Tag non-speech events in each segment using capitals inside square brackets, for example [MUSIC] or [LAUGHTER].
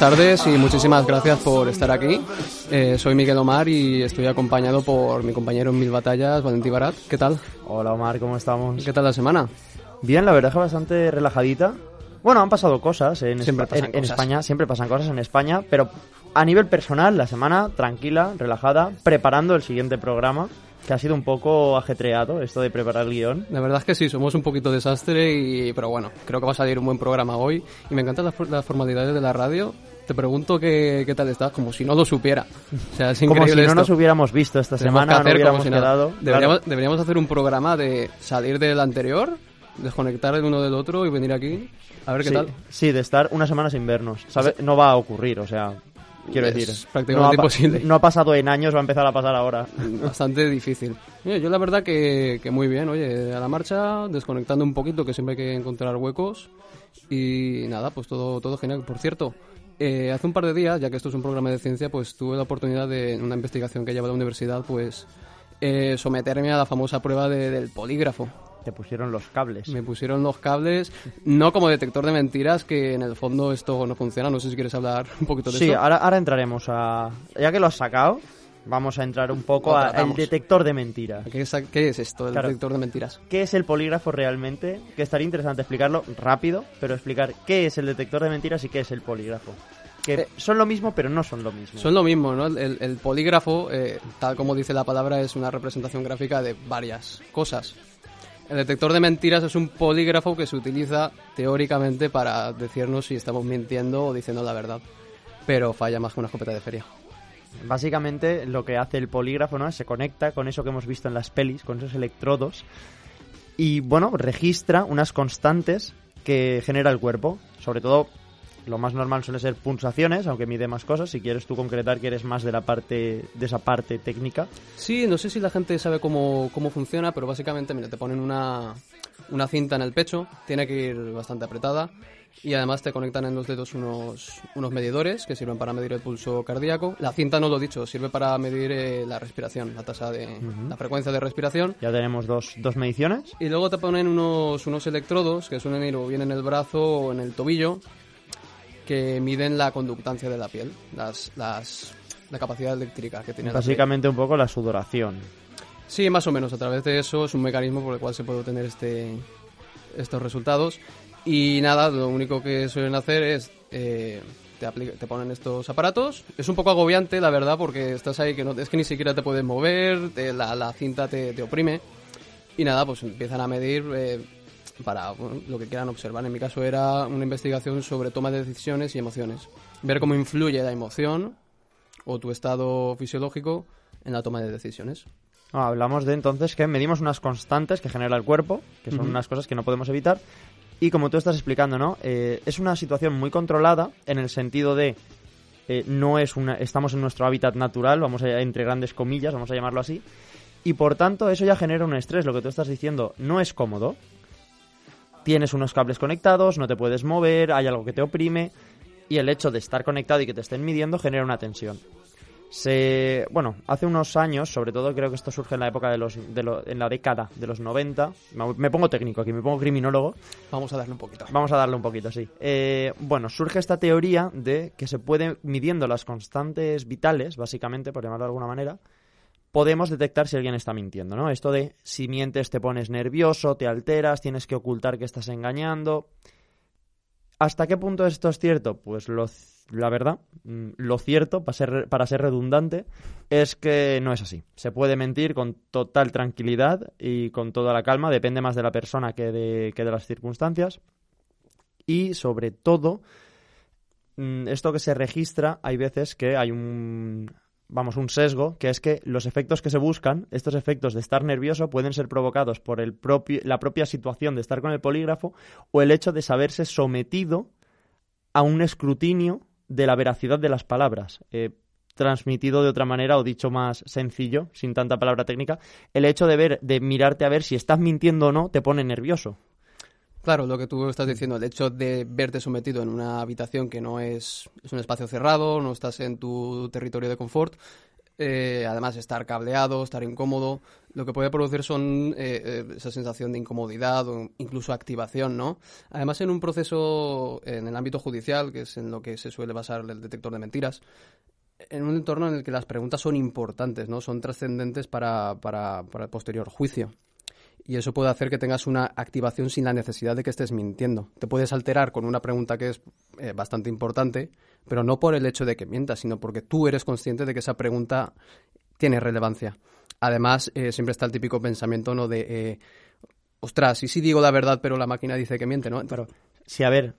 Buenas tardes y muchísimas gracias por estar aquí. Eh, soy Miguel Omar y estoy acompañado por mi compañero en Mil Batallas, Valentín Barat. ¿Qué tal? Hola Omar, ¿cómo estamos? ¿Qué tal la semana? Bien, la verdad es que bastante relajadita. Bueno, han pasado cosas en, Siempre pasan en- en cosas. España, siempre pasan cosas en España, pero a nivel personal, la semana tranquila, relajada, preparando el siguiente programa, que ha sido un poco ajetreado esto de preparar el guion. La verdad es que sí, somos un poquito desastre, y, pero bueno, creo que va a salir un buen programa hoy. Y me encantan las, las formalidades de la radio. Te pregunto qué, qué tal estás, como si no lo supiera. O sea, es Como si no esto. nos hubiéramos visto esta Tenemos semana, no hacer como hubiéramos si quedado. Deberíamos, Claro. deberíamos hacer un programa de salir del anterior, desconectar el uno del otro y venir aquí a ver qué sí, tal. sí, de estar una semana sin vernos. ¿Sabe? No va a ocurrir, o sea, quiero Es decir. prácticamente no ha imposible. No ha pasado en años, va a empezar a pasar ahora. Bastante difícil. Oye, yo la verdad que, que muy bien, oye, a la marcha, desconectando un poquito, que siempre hay que encontrar huecos. Y nada, pues todo, todo genial. Por cierto, eh, hace un par de días, ya que esto es un programa de ciencia, pues tuve la oportunidad de, en una investigación que lleva la universidad, pues eh, someterme a la famosa prueba de- del polígrafo. Te pusieron los cables. Me pusieron los cables, no como detector de mentiras, que en el fondo esto no funciona. No sé si quieres hablar [LAUGHS] un poquito de Sí, eso. ahora, ahora entraremos a... Ya que lo has sacado, vamos a entrar un poco al detector de mentiras. ¿Qué es, qué es esto, el Claro. detector de mentiras? ¿Qué es el polígrafo realmente? Que estaría interesante explicarlo rápido, pero explicar qué es el detector de mentiras y qué es el polígrafo. Que Eh, son lo mismo, pero no son lo mismo. Son lo mismo, ¿no? El, el polígrafo, eh, tal como dice la palabra, es una representación gráfica de varias cosas. El detector de mentiras es un polígrafo que se utiliza teóricamente para decirnos si estamos mintiendo o diciendo la verdad. Pero falla más que una escopeta de feria. Básicamente lo que hace el polígrafo ¿no? se conecta con eso que hemos visto en las pelis, con esos electrodos, y bueno, registra unas constantes que genera el cuerpo. Sobre todo, lo más normal suele ser pulsaciones, aunque mide más cosas. Si quieres tú concretar que eres más de la parte de esa parte técnica. Sí, no sé si la gente sabe cómo, cómo funciona, pero básicamente, mira, te ponen una, una cinta en el pecho, tiene que ir bastante apretada y además te conectan en los dedos unos, unos medidores que sirven para medir el pulso cardíaco. La cinta, no lo he dicho, sirve para medir eh, la respiración, la tasa de, la frecuencia de respiración. Ya tenemos dos, dos mediciones. Y luego te ponen unos, unos electrodos que suelen ir o bien en el brazo o en el tobillo que miden la conductancia de la piel, las, las, la capacidad eléctrica que tiene la piel. Básicamente un poco la sudoración. Sí, más o menos. A través de eso es un mecanismo por el cual se puede obtener este, estos resultados. Y nada, lo único que suelen hacer es eh, te, te ponen estos aparatos. Es un poco agobiante, la verdad, porque estás ahí que no es que ni siquiera te puedes mover, te- la, la cinta te, te oprime. Y nada, pues empiezan a medir eh, para bueno, lo que quieran observar. En mi caso era una investigación sobre toma de decisiones y emociones. Ver cómo influye la emoción o tu estado fisiológico en la toma de decisiones. No, hablamos de entonces que medimos unas constantes que genera el cuerpo, que son unas cosas que no podemos evitar. Y como tú estás explicando, ¿no? Eh, es una situación muy controlada en el sentido de eh, no es una, estamos en nuestro hábitat natural, vamos a entre grandes comillas, vamos a llamarlo así. Y por tanto, eso ya genera un estrés. Lo que tú estás diciendo no es cómodo. Tienes unos cables conectados, no te puedes mover, hay algo que te oprime. Y el hecho de estar conectado y que te estén midiendo genera una tensión. Se, bueno, hace unos años, sobre todo creo que esto surge en la época de los, de lo- en la década de los 90. Me me pongo técnico aquí, me pongo criminólogo. Vamos a darle un poquito. Vamos a darle un poquito, sí. Eh, bueno, surge esta teoría de que se puede, midiendo las constantes vitales, básicamente, por llamarlo de alguna manera, podemos detectar si alguien está mintiendo, ¿no? Esto de si mientes te pones nervioso, te alteras, tienes que ocultar que estás engañando. ¿Hasta qué punto esto es cierto? Pues lo, la verdad, mm, lo cierto, para ser, para ser redundante, es que no es así. Se puede mentir con total tranquilidad y con toda la calma, depende más de la persona que de, que de las circunstancias. Y sobre todo, mm, esto que se registra, hay veces que hay un, vamos, un sesgo, que es que los efectos que se buscan, estos efectos de estar nervioso, pueden ser provocados por el propio, la propia situación de estar con el polígrafo o el hecho de saberse sometido a un escrutinio de la veracidad de las palabras. Eh, transmitido de otra manera o dicho más sencillo, sin tanta palabra técnica, el hecho de ver, de mirarte a ver si estás mintiendo o no, te pone nervioso. Claro, lo que tú estás diciendo, el hecho de verte sometido en una habitación que no es, es un espacio cerrado, no estás en tu territorio de confort, eh, además estar cableado, estar incómodo, lo que puede producir son eh, eh, esa sensación de incomodidad o incluso activación, ¿no? Además, en un proceso en el ámbito judicial, que es en lo que se suele basar el detector de mentiras, en un entorno en el que las preguntas son importantes, ¿no? Son trascendentes para, para, para el posterior juicio y eso puede hacer que tengas una activación sin la necesidad de que estés mintiendo. Te puedes alterar con una pregunta que es eh, bastante importante, pero no por el hecho de que mientas, sino porque tú eres consciente de que esa pregunta tiene relevancia. Además, eh, siempre está el típico pensamiento ¿no? de, eh, ostras, y si digo la verdad, pero la máquina dice que miente, ¿no? Pero, si a ver,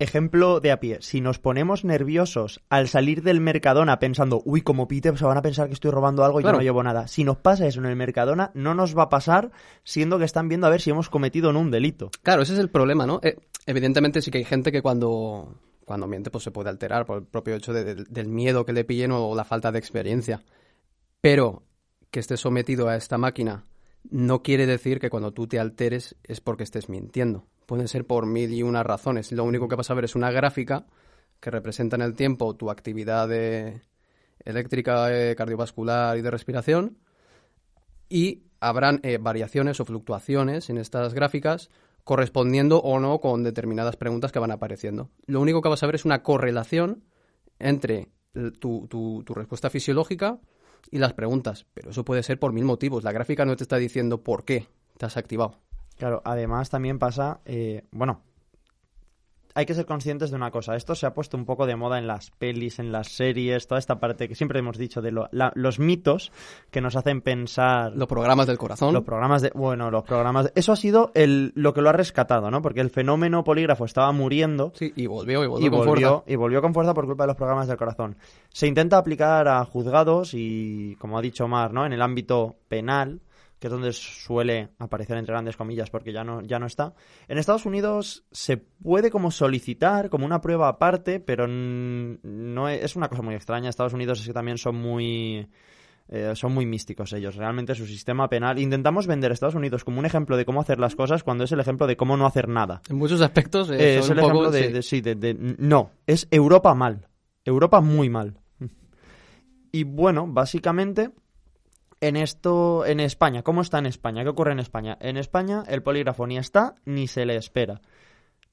Ejemplo de a pie, si nos ponemos nerviosos al salir del Mercadona pensando, uy, como pite, se van a pensar que estoy robando algo y yo no llevo nada. Si nos pasa eso en el Mercadona, no nos va a pasar siendo que están viendo a ver si hemos cometido o no un delito. Claro, ese es el problema, ¿no? Eh, evidentemente sí que hay gente que cuando, cuando miente pues se puede alterar por el propio hecho del miedo que le pillen o la falta de experiencia. Pero que esté sometido a esta máquina no quiere decir que cuando tú te alteres es porque estés mintiendo pueden ser por mil y unas razones. Lo único que vas a ver es una gráfica que representa en el tiempo tu actividad eléctrica, eh, cardiovascular y de respiración. Y habrán eh, variaciones o fluctuaciones en estas gráficas correspondiendo o no con determinadas preguntas que van apareciendo. Lo único que vas a ver es una correlación entre tu, tu, tu respuesta fisiológica y las preguntas. Pero eso puede ser por mil motivos. La gráfica no te está diciendo por qué te has activado. Claro, además también pasa, eh, bueno, hay que ser conscientes de una cosa. Esto se ha puesto un poco de moda en las pelis, en las series, toda esta parte que siempre hemos dicho de los mitos que nos hacen pensar. Los programas del corazón. Los programas de. Bueno, los programas. eso ha sido el, lo que lo ha rescatado, ¿no? Porque el fenómeno polígrafo estaba muriendo. Sí, y volvió, y volvió, con fuerza. Y volvió con fuerza por culpa de los programas del corazón. Se intenta aplicar a juzgados y, como ha dicho Mar, ¿no? En el ámbito penal que es donde suele aparecer entre grandes comillas porque ya no, ya no está. En Estados Unidos se puede como solicitar como una prueba aparte, pero no es, una cosa muy extraña. Estados Unidos es que también son muy... Eh, son muy místicos ellos. Realmente su sistema penal. Intentamos vender a Estados Unidos como un ejemplo de cómo hacer las cosas cuando es el ejemplo de cómo no hacer nada. En muchos aspectos eh, es el ejemplo de, sí, de, no. Es Europa mal. Europa muy mal. Y bueno, básicamente en esto, en España, ¿cómo está en España? ¿Qué ocurre en España? En España el polígrafo ni está ni se le espera.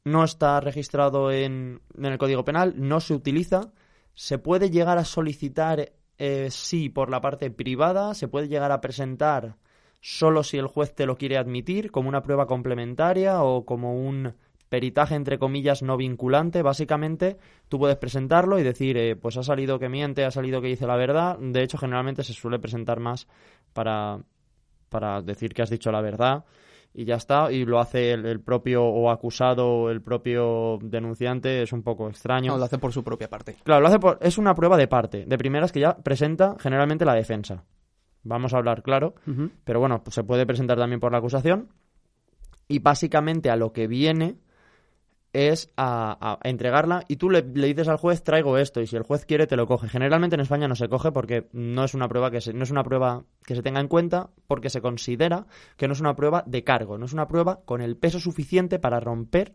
No está registrado en, el Código Penal, no se utiliza. Se puede llegar a solicitar, eh, sí, por la parte privada, se puede llegar a presentar solo si el juez te lo quiere admitir, como una prueba complementaria o como un peritaje entre comillas no vinculante, básicamente tú puedes presentarlo y decir, eh, pues ha salido que miente, ha salido que dice la verdad. De hecho, generalmente se suele presentar más para, para decir que has dicho la verdad y ya está, y lo hace el, propio o acusado el propio denunciante, es un poco extraño. No, lo hace por su propia parte. Claro, lo hace por, es una prueba de parte, de primeras que ya presenta generalmente la defensa. Vamos a hablar claro, pero bueno, pues se puede presentar también por la acusación y básicamente a lo que viene es a, entregarla y tú le, dices al juez traigo esto y si el juez quiere te lo coge. Generalmente en España no se coge porque no es una prueba que se, no es una prueba que se tenga en cuenta porque se considera que no es una prueba de cargo, no es una prueba con el peso suficiente para romper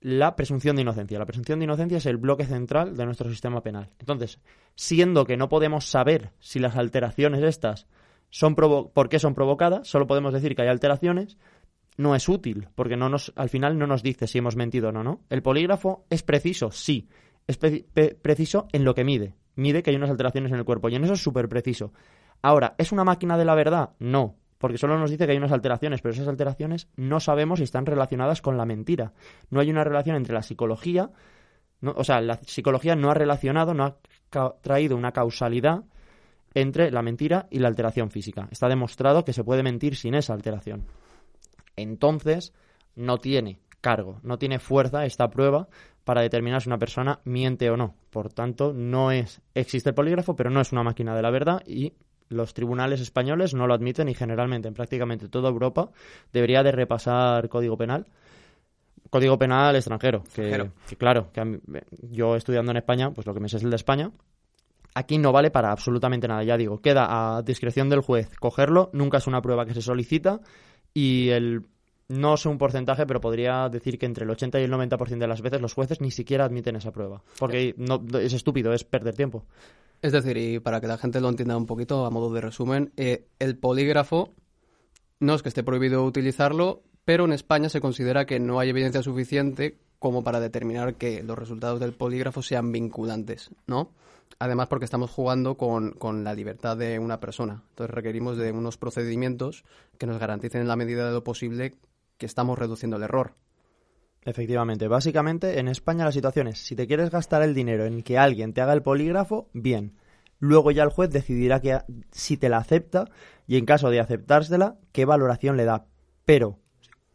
la presunción de inocencia. La presunción de inocencia es el bloque central de nuestro sistema penal. Entonces, siendo que no podemos saber si las alteraciones estas son por qué son provocadas, solo podemos decir que hay alteraciones, no es útil, porque no nos, al final no nos dice si hemos mentido o no, ¿no? El polígrafo es preciso, sí, es preciso en lo que mide. Mide que hay unas alteraciones en el cuerpo y en eso es súper preciso. Ahora, ¿es una máquina de la verdad? No, porque solo nos dice que hay unas alteraciones, pero esas alteraciones no sabemos si están relacionadas con la mentira. No hay una relación entre la psicología, o sea, la psicología no ha relacionado, no ha traído una causalidad entre la mentira y la alteración física. Está demostrado que se puede mentir sin esa alteración entonces no tiene cargo, no tiene fuerza esta prueba para determinar si una persona miente o no. Por tanto, no es existe el polígrafo, pero no es una máquina de la verdad y los tribunales españoles no lo admiten y generalmente en prácticamente toda Europa debería de repasar código penal. Código penal extranjero, que, claro, que yo estudiando en España, pues lo que me sé es el de España, aquí no vale para absolutamente nada. Ya digo, queda a discreción del juez cogerlo, nunca es una prueba que se solicita y el no sé un porcentaje, pero podría decir que entre el 80 y el 90% de las veces los jueces ni siquiera admiten esa prueba. Porque no, es estúpido, es perder tiempo. Es decir, y para que la gente lo entienda un poquito, a modo de resumen, eh, el polígrafo no es que esté prohibido utilizarlo, pero en España se considera que no hay evidencia suficiente como para determinar que los resultados del polígrafo sean vinculantes, ¿no? Además, porque estamos jugando con, con, la libertad de una persona. Entonces requerimos de unos procedimientos que nos garanticen en la medida de lo posible que estamos reduciendo el error. Efectivamente. Básicamente, en España la situación es, si te quieres gastar el dinero en que alguien te haga el polígrafo, bien. Luego ya el juez decidirá que, si te la acepta y en caso de aceptársela, qué valoración le da. Pero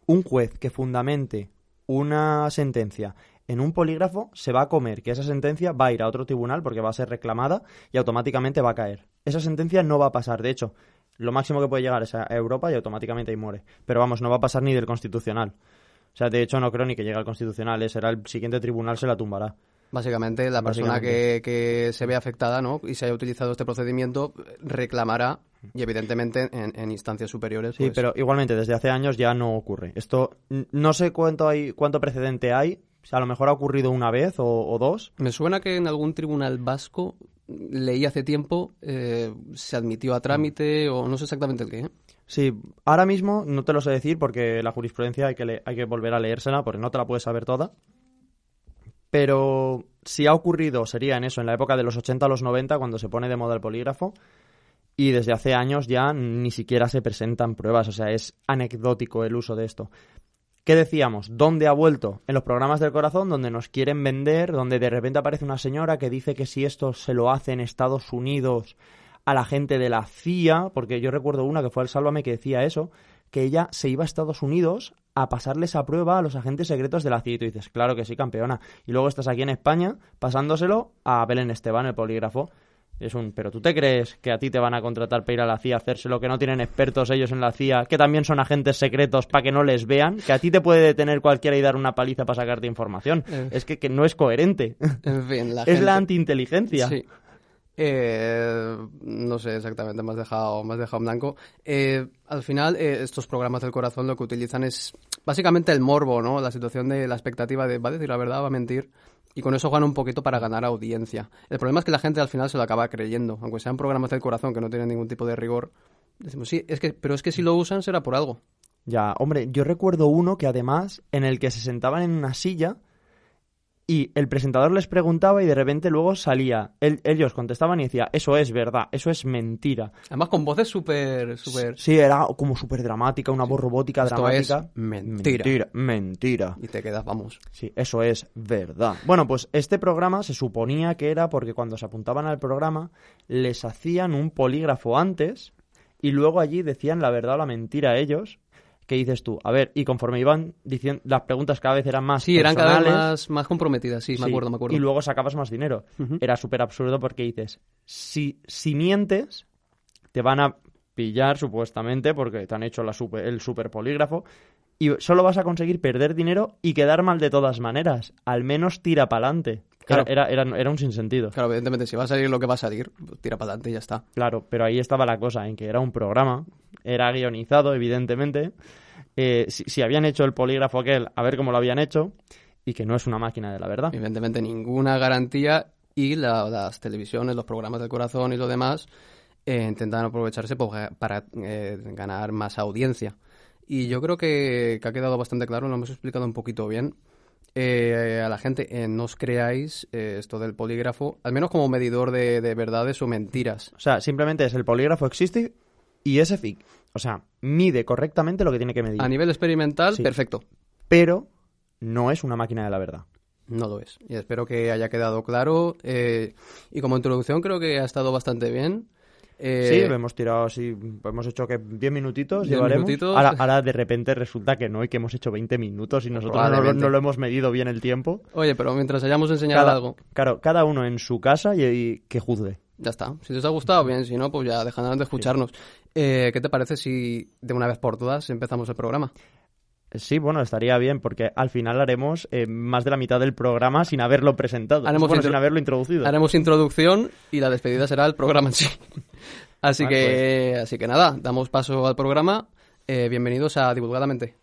un juez que fundamente una sentencia en un polígrafo se va a comer que esa sentencia va a ir a otro tribunal porque va a ser reclamada y automáticamente va a caer. Esa sentencia no va a pasar. De hecho, lo máximo que puede llegar es a Europa y automáticamente ahí muere. Pero vamos, no va a pasar ni del constitucional. O sea, de hecho no creo ni que llegue al constitucional, ¿eh? será el siguiente tribunal se la tumbará. Básicamente, la persona que, que, se ve afectada ¿no? y se haya utilizado este procedimiento reclamará, y evidentemente en, instancias superiores. Sí, pues pero igualmente desde hace años ya no ocurre. Esto no sé cuánto, hay, cuánto precedente hay, a lo mejor ha ocurrido una vez o, dos. Me suena que en algún tribunal vasco leí hace tiempo, eh, se admitió a trámite o no sé exactamente el qué. ¿eh? Sí, ahora mismo no te lo sé decir porque la jurisprudencia hay que, hay que volver a leérsela porque no te la puedes saber toda. Pero si ha ocurrido sería en eso, en la época de los 80 a los 90, cuando se pone de moda el polígrafo. Y desde hace años ya ni siquiera se presentan pruebas, o sea, es anecdótico el uso de esto. ¿Qué decíamos? ¿Dónde ha vuelto? En los programas del corazón, donde nos quieren vender, donde de repente aparece una señora que dice que si esto se lo hace en Estados Unidos a la gente de la CIA, porque yo recuerdo una que fue el Sálvame que decía eso, que ella se iba a Estados Unidos a pasarle esa prueba a los agentes secretos de la CIA. Y tú dices, claro que sí, campeona. Y luego estás aquí en España pasándoselo a Belén Esteban, el polígrafo. Es un, pero tú te crees que a ti te van a contratar para ir a la CIA a hacerse lo que no tienen expertos ellos en la CIA, que también son agentes secretos para que no les vean, que a ti te puede detener cualquiera y dar una paliza para sacarte información. Eh. Es que, no es coherente. En fin, la [LAUGHS] es la antiinteligencia. Sí. Eh, no sé exactamente, me has dejado, me has dejado en blanco. Eh, al final, eh, estos programas del corazón lo que utilizan es básicamente el morbo, ¿no? La situación de la expectativa de va a decir la verdad, va a mentir. Y con eso gana un poquito para ganar audiencia. El problema es que la gente al final se lo acaba creyendo. Aunque sean programas del corazón que no tienen ningún tipo de rigor. Decimos, sí, es que, pero es que si lo usan será por algo. Ya, hombre, yo recuerdo uno que además, en el que se sentaban en una silla y el presentador les preguntaba y de repente luego salía. ellos contestaban y decía, eso es verdad, eso es mentira. Además con voces súper... Super... Sí, era como súper dramática, una voz robótica Esto dramática. Es mentira. mentira. Mentira. Y te quedas, vamos. Sí, eso es verdad. Bueno, pues este programa se suponía que era porque cuando se apuntaban al programa les hacían un polígrafo antes y luego allí decían la verdad o la mentira a ellos ¿qué dices tú? A ver, y conforme iban diciendo, las preguntas cada vez eran más Sí, eran cada vez más, más comprometidas, sí, me acuerdo, me acuerdo. Y luego sacabas más dinero. Era súper absurdo porque dices, si, si mientes, te van a pillar supuestamente porque te han hecho la super, el super polígrafo y solo vas a conseguir perder dinero y quedar mal de todas maneras. Al menos tira para adelante. Claro. Era, era, era, un sinsentido. Claro, evidentemente, si va a salir lo que va a salir, tira para adelante y ya está. Claro, pero ahí estaba la cosa, en que era un programa, era guionizado, evidentemente. Eh, si, habían hecho el polígrafo aquel, a ver cómo lo habían hecho, y que no es una máquina de la verdad. Evidentemente, ninguna garantía y las televisiones, los programas del corazón y lo demás eh, intentan aprovecharse pues, para eh, ganar más audiencia. Y yo creo que, que, ha quedado bastante claro, lo hemos explicado un poquito bien. Eh, a la gente, eh, no os creáis eh, esto del polígrafo, al menos como medidor de, verdades o mentiras. O sea, simplemente es el polígrafo existe y es EFIC. O sea, mide correctamente lo que tiene que medir. A nivel experimental, perfecto. Pero no es una máquina de la verdad. No lo es. Y espero que haya quedado claro. y como introducción creo que ha estado bastante bien. Eh, sí, hemos tirado así, hemos hecho que 10 minutitos llevaremos. Ahora, de repente resulta que no y que hemos hecho 20 minutos y nosotros no, lo hemos medido bien el tiempo. Oye, pero mientras hayamos enseñado algo. Claro, cada uno en su casa y, que juzgue. Ya está. Si te ha gustado, bien. Si no, pues ya dejarán de escucharnos. Eh, ¿Qué te parece si de una vez por todas empezamos el programa? Sí, bueno, estaría bien porque al final haremos eh, más de la mitad del programa sin haberlo presentado, haremos sin haberlo introducido. Haremos introducción y la despedida será el programa en sí. [LAUGHS] así que, pues. así que nada, damos paso al programa. Eh, bienvenidos a Divulgadamente.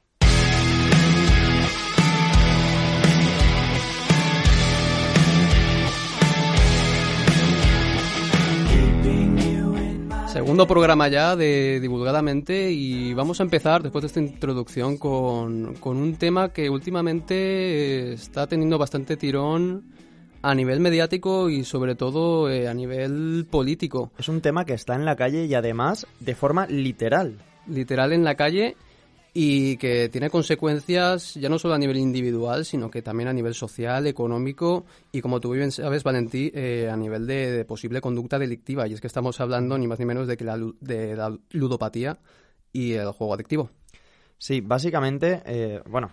Segundo programa ya de Divulgadamente y vamos a empezar después de esta introducción con, con un tema que últimamente está teniendo bastante tirón a nivel mediático y sobre todo eh, a nivel político. Es un tema que está en la calle y además de forma literal. Literal en la calle y que tiene consecuencias ya no solo a nivel individual, sino que también a nivel social, económico y, como tú bien sabes, Valentí, eh, a nivel de, posible conducta delictiva. Y es que estamos hablando ni más ni menos de, que la, ludopatía y el juego adictivo. Sí, básicamente, eh, bueno,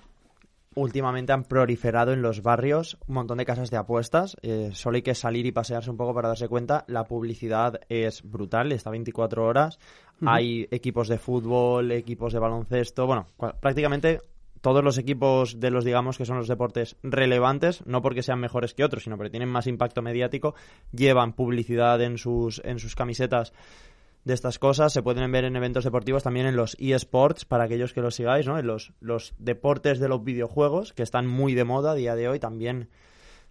últimamente han proliferado en los barrios un montón de casas de apuestas. Eh, solo hay que salir y pasearse un poco para darse cuenta. La publicidad es brutal, está 24 horas. Hay equipos de fútbol, equipos de baloncesto, bueno, prácticamente todos los equipos de los, digamos, que son los deportes relevantes, no porque sean mejores que otros, sino porque tienen más impacto mediático, llevan publicidad en sus, en sus camisetas de estas cosas. Se pueden ver en eventos deportivos también en los eSports, para aquellos que los sigáis, ¿no? En los, los deportes de los videojuegos, que están muy de moda a día de hoy, también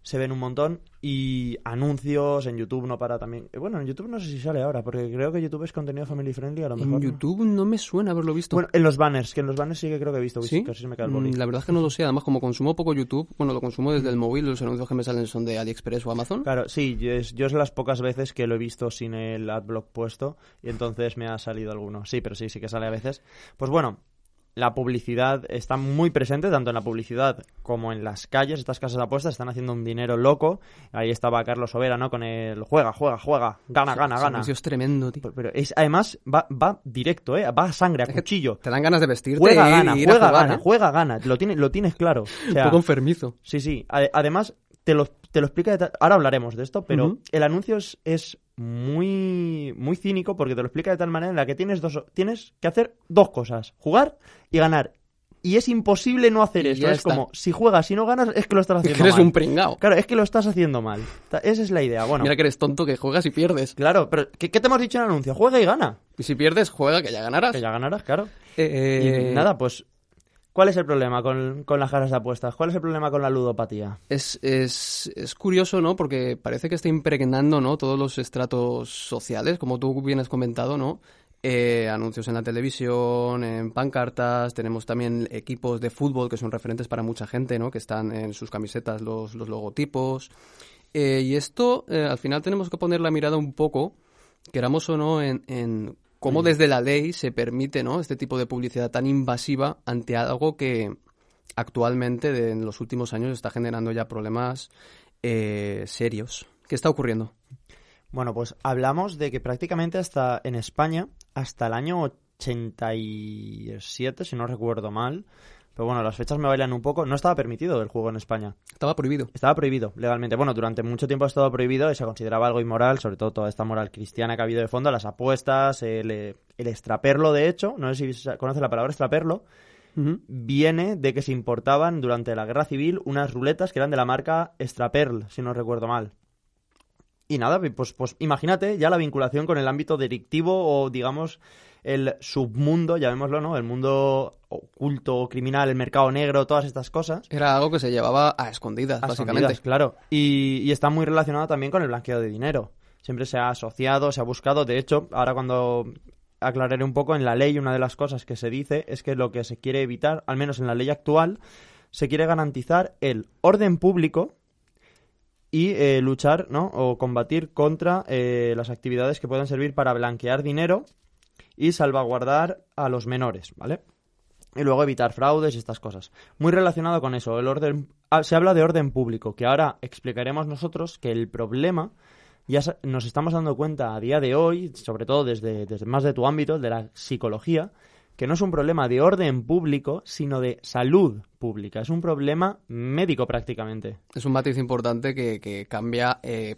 se ven un montón y anuncios en YouTube no para también. Eh, bueno, en YouTube no sé si sale ahora, porque creo que YouTube es contenido family friendly a lo mejor. En YouTube no, me suena haberlo visto. Bueno, en los banners, que en los banners sí que creo que he visto, ¿Sí? casi me cae el Mm, La verdad es que no lo sé, además como consumo poco YouTube, bueno, lo consumo desde el móvil, los anuncios que me salen son de AliExpress o Amazon. Claro, sí, yo es, yo es las pocas veces que lo he visto sin el adblock puesto y entonces me ha salido alguno. Sí, pero sí, sí que sale a veces. Pues bueno, la publicidad está muy presente, tanto en la publicidad como en las calles. Estas casas de apuestas están haciendo un dinero loco. Ahí estaba Carlos Overa, ¿no? Con el juega, juega, juega, gana, gana, gana. es tremendo, tío. Pero es, además va, va directo, ¿eh? Va a sangre, a cuchillo. Te dan ganas de vestirte Juega, y gana, a juega, jugar, gana, ¿eh? juega, gana. Lo, tiene, lo tienes claro. [LAUGHS] O Un poco enfermizo. Sí, sí. Ade- Además, te lo, te lo explica. Ahora hablaremos de esto, pero el anuncio es, es muy, muy cínico porque te lo explica de tal manera en la que tienes, dos, tienes que hacer dos cosas: jugar y ganar. Y es imposible no hacer ya Es está. como, si juegas y no ganas, es que lo estás Es haciendo que eres mal. un pringao. Claro, es que lo estás haciendo mal. Esa es la idea. Bueno, Mira que eres tonto que juegas y pierdes. claro, pero ¿qué, qué te hemos dicho en el anuncio? Juega y gana. Y si pierdes, juega que ya ganarás. Que ya ganarás, claro. Eh, Y nada, pues, ¿cuál es el problema con, con las casas de apuestas? ¿Cuál es el problema con la ludopatía? Es, es, es curioso, ¿no? Porque parece que está impregnando, ¿no? Todos los estratos sociales, como tú bien has comentado, ¿no? Eh, anuncios en la televisión, en pancartas, tenemos también equipos de fútbol que son referentes para mucha gente, ¿no? Que están en sus camisetas los, los logotipos. Eh, y esto, eh, al final tenemos que poner la mirada un poco, queramos o no, en, en cómo desde la ley se permite, ¿no? Este tipo de publicidad tan invasiva ante algo que actualmente, de- en los últimos años, está generando ya problemas eh, serios. ¿Qué está ocurriendo? Bueno, pues hablamos de que prácticamente hasta en España, hasta el año 87, si no recuerdo mal, pero bueno, las fechas me bailan un poco, no estaba permitido el juego en España. Estaba prohibido. Estaba prohibido legalmente. Bueno, durante mucho tiempo ha estado prohibido y se consideraba algo inmoral, sobre todo toda esta moral cristiana que ha habido de fondo, las apuestas, el, el extraperlo, de hecho, no sé si se conoce la palabra extraperlo, viene de que se importaban durante la guerra civil unas ruletas que eran de la marca Extraperl, si no recuerdo mal. Y nada, pues, pues imagínate ya la vinculación con el ámbito delictivo o digamos el submundo, llamémoslo, ¿no? El mundo oculto, criminal, el mercado negro, todas estas cosas. Era algo que se llevaba a escondidas, A básicamente. escondidas, claro. Y, y está muy relacionado también con el blanqueo de dinero. Siempre se ha asociado, se ha buscado. De hecho, ahora cuando aclararé un poco en la ley, una de las cosas que se dice es que lo que se quiere evitar, al menos en la ley actual, se quiere garantizar el orden público y eh, luchar, ¿no? O combatir contra eh, las actividades que puedan servir para blanquear dinero y salvaguardar a los menores, ¿vale? Y luego evitar fraudes y estas cosas. Muy relacionado con eso, el orden ah, se habla de orden público, que ahora explicaremos nosotros que el problema ya nos estamos dando cuenta a día de hoy, sobre todo desde, más de tu ámbito, de la psicología, que no es un problema de orden público, sino de salud pública. Es un problema médico prácticamente. Es un matiz importante que, que cambia eh,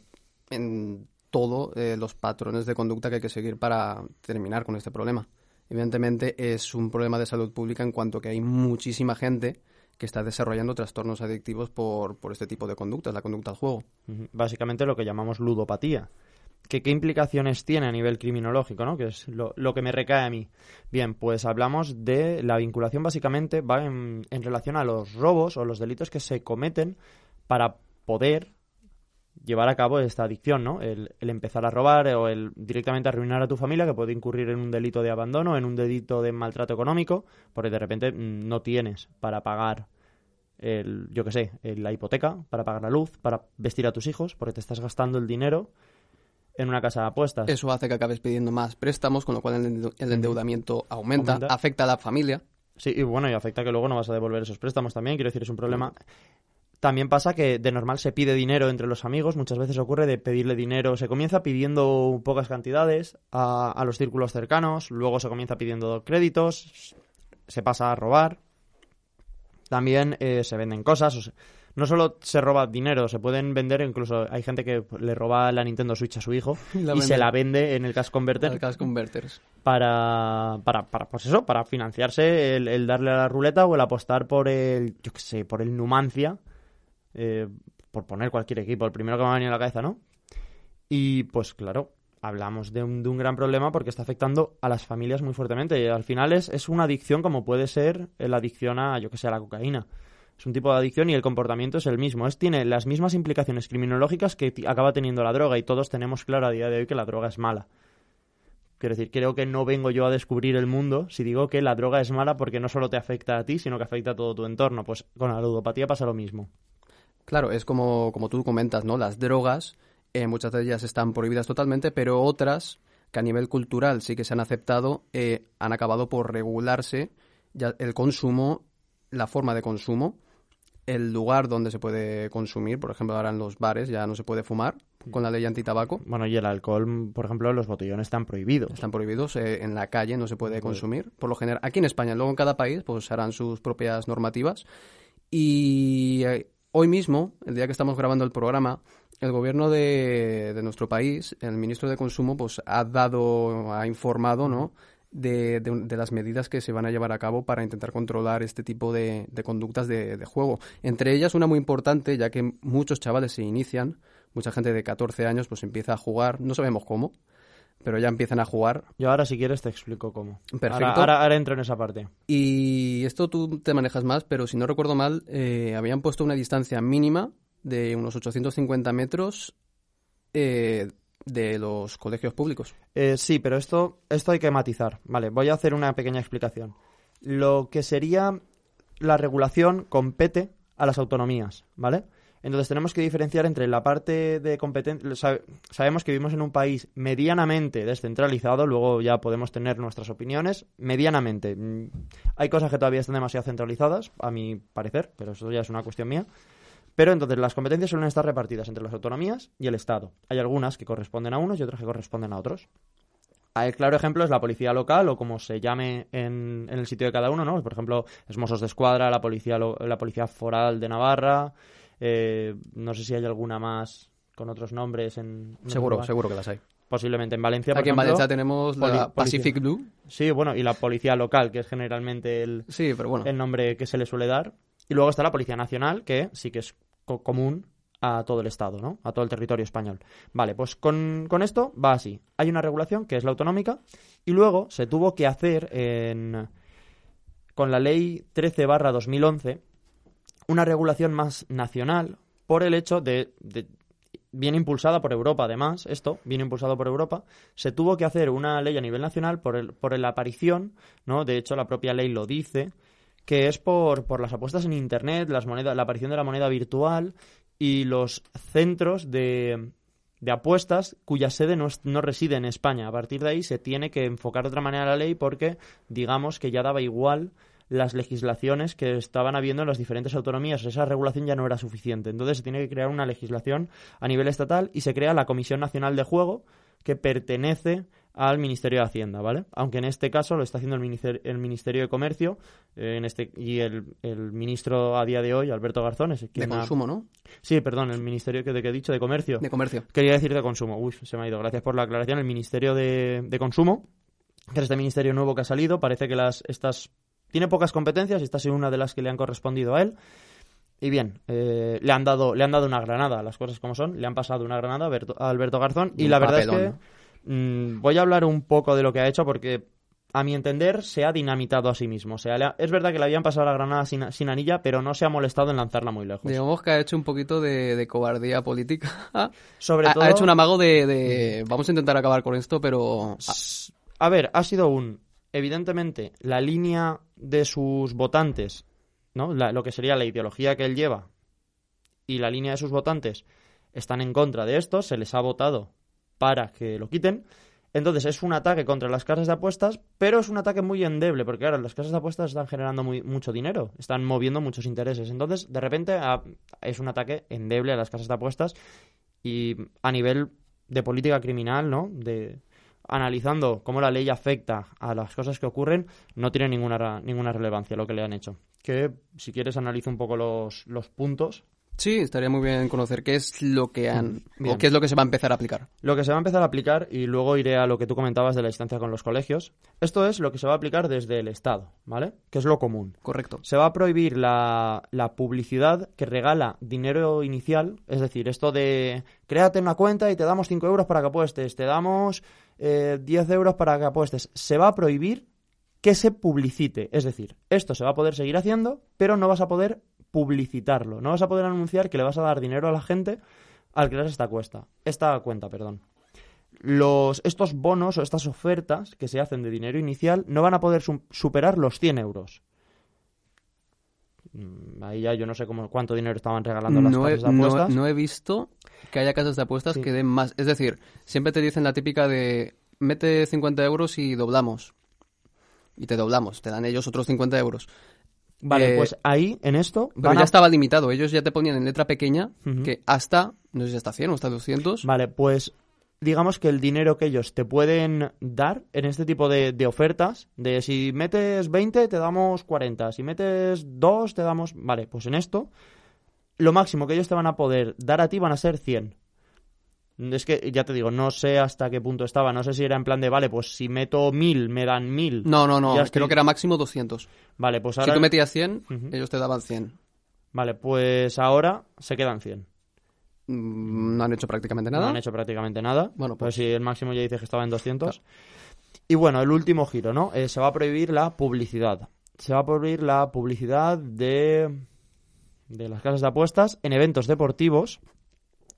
en todo eh, los patrones de conducta que hay que seguir para terminar con este problema. Evidentemente es un problema de salud pública en cuanto que hay muchísima gente que está desarrollando trastornos adictivos por, por este tipo de conductas, la conducta al juego. Básicamente lo que llamamos ludopatía. ¿Qué, ¿Qué implicaciones tiene a nivel criminológico, no? Que es lo, lo que me recae a mí. Bien, pues hablamos de la vinculación básicamente va en, en relación a los robos o los delitos que se cometen para poder llevar a cabo esta adicción, ¿no? El, el, empezar a robar o el directamente arruinar a tu familia, que puede incurrir en un delito de abandono, en un delito de maltrato económico, porque de repente mm, no tienes para pagar el, yo qué sé, la hipoteca, para pagar la luz, para vestir a tus hijos, porque te estás gastando el dinero en una casa de apuestas. Eso hace que acabes pidiendo más préstamos, con lo cual el endeudamiento aumenta, afecta a la familia. Sí, y bueno, y afecta que luego no vas a devolver esos préstamos también, quiero decir, es un problema. También pasa que de normal se pide dinero entre los amigos, muchas veces ocurre de pedirle dinero, se comienza pidiendo pocas cantidades a, a los círculos cercanos, luego se comienza pidiendo créditos, se pasa a robar, también eh, se venden cosas, no solo se roba dinero, se pueden vender, incluso hay gente que le roba la Nintendo Switch a su hijo [LAUGHS] y, se la vende en el Cash Converter. Cash Converters. Para, para, para, pues eso, para financiarse el, darle a la ruleta o el apostar por el, yo qué sé, por el Numancia, eh, por poner cualquier equipo, el primero que me ha venido a la cabeza, ¿no? Y pues claro, hablamos de un, gran problema porque está afectando a las familias muy fuertemente. Y al final es, es una adicción como puede ser la adicción a, yo que sé, a la cocaína. Es un tipo de adicción y el comportamiento es el mismo. Es, tiene las mismas implicaciones criminológicas que acaba teniendo la droga y todos tenemos claro a día de hoy que la droga es mala. Quiero decir, creo que no vengo yo a descubrir el mundo si digo que la droga es mala porque no solo te afecta a ti, sino que afecta a todo tu entorno. Pues con la ludopatía pasa lo mismo. Claro, es como, como tú comentas, ¿no? Las drogas, eh, muchas de ellas están prohibidas totalmente, pero otras que a nivel cultural sí que se han aceptado, eh, han acabado por regularse ya el consumo, la forma de consumo el lugar donde se puede consumir, por ejemplo, ahora en los bares ya no se puede fumar con la ley antitabaco. Bueno, y el alcohol, por ejemplo, los botellones están prohibidos. Están prohibidos, eh, en la calle no se puede consumir, por lo general. Aquí en España, luego en cada país, pues harán sus propias normativas. Y eh, hoy mismo, el día que estamos grabando el programa, el gobierno de, nuestro país, el ministro de Consumo, pues ha dado, ha informado, ¿no?, de, de, las medidas que se van a llevar a cabo para intentar controlar este tipo de, de conductas de, juego. Entre ellas una muy importante, ya que muchos chavales se inician, mucha gente de 14 años pues empieza a jugar, no sabemos cómo, pero ya empiezan a jugar. Yo ahora si quieres te explico cómo. Perfecto. Ahora, ahora, entro en esa parte. Y esto tú te manejas más, pero si no recuerdo mal, eh, habían puesto una distancia mínima de unos 850 metros eh, de los colegios públicos. Eh, sí, pero esto, esto hay que matizar. Vale, voy a hacer una pequeña explicación. Lo que sería la regulación compete a las autonomías, ¿vale? Entonces tenemos que diferenciar entre la parte de competencia. Sabemos que vivimos en un país medianamente descentralizado, luego ya podemos tener nuestras opiniones. Medianamente. Mm, hay cosas que todavía están demasiado centralizadas, a mi parecer, pero eso ya es una cuestión mía. Pero entonces las competencias suelen estar repartidas entre las autonomías y el Estado. Hay algunas que corresponden a unos y otras que corresponden a otros. El claro ejemplo es la policía local o como se llame en, el sitio de cada uno, ¿no? Por ejemplo, es Mossos de Escuadra, la policía, la policía foral de Navarra. Eh, no sé si hay alguna más con otros nombres en. seguro, seguro que las hay. Posiblemente en Valencia. Aquí en Valencia tenemos la Pacific Blue. Sí, bueno, y la policía local, que es generalmente el, sí, pero bueno. el nombre que se le suele dar. Y luego está la Policía Nacional, que sí que es común a todo el Estado, ¿no? A todo el territorio español. Vale, pues con, esto va así. Hay una regulación que es la autonómica y luego se tuvo que hacer en, con la ley 13 barra 2011 una regulación más nacional por el hecho de, de viene impulsada por Europa, además, esto viene impulsado por Europa, se tuvo que hacer una ley a nivel nacional por, el, por la aparición, ¿no? De hecho, la propia ley lo dice, que es por, por las apuestas en Internet, las monedas, la aparición de la moneda virtual y los centros de, de apuestas cuya sede no, no, reside en España. A partir de ahí se tiene que enfocar de otra manera la ley porque digamos que ya daba igual las legislaciones que estaban habiendo en las diferentes autonomías. Esa regulación ya no era suficiente. Entonces se tiene que crear una legislación a nivel estatal y se crea la Comisión Nacional de Juego que pertenece al Ministerio de Hacienda, ¿vale? Aunque en este caso lo está haciendo el Ministerio, el ministerio de Comercio eh, en este y el, el, ministro a día de hoy, Alberto Garzón, es quien De consumo, ¿no? Sí, perdón, el Ministerio que, de que he dicho, de Comercio. De Comercio. Quería decir de Consumo. Uy, se me ha ido. Gracias por la aclaración. El Ministerio de, de Consumo, que es este ministerio nuevo que ha salido, parece que las estas tiene pocas competencias y esta es una de las que le han correspondido a él. Y bien, eh, le han dado le han dado una granada, las cosas como son, le han pasado una granada a Alberto, Garzón y, la verdad es que Mm, voy a hablar un poco de lo que ha hecho porque a mi entender, se ha dinamitado a sí mismo. O sea, ha- es verdad que le habían pasado la granada sin, sin anilla, pero no se ha molestado en lanzarla muy lejos. Digamos que ha hecho un poquito de, de cobardía política. [LAUGHS] Sobre ha, todo, ha hecho un amago de, de, vamos a intentar acabar con esto, pero... A ver, ha sido un. Evidentemente, la línea de sus votantes, ¿no? La- lo que sería la ideología que él lleva y la línea de sus votantes están en contra de esto, se les ha votado para que lo quiten. Entonces es un ataque contra las casas de apuestas, pero es un ataque muy endeble, porque claro, las casas de apuestas están generando muy- mucho dinero, están moviendo muchos intereses. Entonces, de repente, es un ataque endeble a las casas de apuestas y a nivel de política criminal, ¿no? De analizando cómo la ley afecta a las cosas que ocurren, no tiene ninguna, ninguna relevancia lo que le han hecho. Que si quieres analizo un poco los, los puntos. Sí, estaría muy bien conocer qué es lo que han... Bien. o qué es lo que se va a empezar a aplicar. Lo que se va a empezar a aplicar, y luego iré a lo que tú comentabas de la distancia con los colegios, esto es lo que se va a aplicar desde el Estado, ¿vale? Que es lo común. Correcto. Se va a prohibir la, la publicidad que regala dinero inicial, es decir, esto de créate una cuenta y te damos 5 euros para que apuestes, te damos eh, 10 euros para que apuestes. Se va a prohibir que se publicite, es decir, esto se va a poder seguir haciendo, pero no vas a poder publicitarlo, no vas a poder anunciar que le vas a dar dinero a la gente al crear esta cuesta, esta cuenta, perdón. Los, estos bonos o estas ofertas que se hacen de dinero inicial no van a poder su- superar los 100 euros. Mm, Ahí ya yo no sé cómo, cuánto dinero estaban regalando las No he, casas de apuestas. no he visto que haya casas de apuestas Sí. que den más. Es decir, siempre te dicen la típica de mete 50 euros y doblamos. Y te doblamos, te dan ellos otros 50 euros. Vale, Eh, pues ahí, en esto, Pero van ya a- estaba limitado. Ellos ya te ponían en letra pequeña que hasta, no sé si hasta 100 o hasta 200. Vale, pues digamos que el dinero que ellos te pueden dar en este tipo de, de ofertas, de si metes 20 te damos 40, si metes 2 te damos... Vale, pues en esto, lo máximo que ellos te van a poder dar a ti van a ser 100. Es que, ya te digo, no sé hasta qué punto estaba, no sé si era en plan de, vale, pues si meto 1000 me dan 1000. No, no, no. Creo estoy- que era máximo 200. Vale, pues Si ahora... tú metías 100, Ujú. ellos te daban 100. Vale, pues ahora se quedan 100. Mm, No han hecho prácticamente nada. No han hecho prácticamente nada. Bueno, pues pues- si el máximo ya dice que estaba en 200. Y bueno, el último giro, ¿no? Eh, se va a prohibir la publicidad. Se va a prohibir la publicidad de, de las casas de apuestas en eventos deportivos.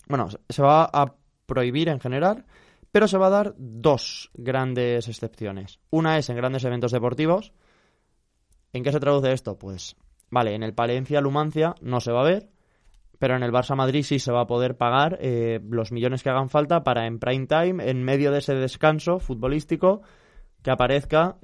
Bueno, se va a prohibir en general, pero se va a dar dos grandes excepciones. Una es en grandes eventos deportivos. ¿En qué se traduce esto? Pues, vale, en el Palencia-Lumancia no se va a ver, pero en el Barça Madrid sí se va a poder pagar eh, los millones que hagan falta para en prime time, en medio de ese descanso futbolístico, que aparezca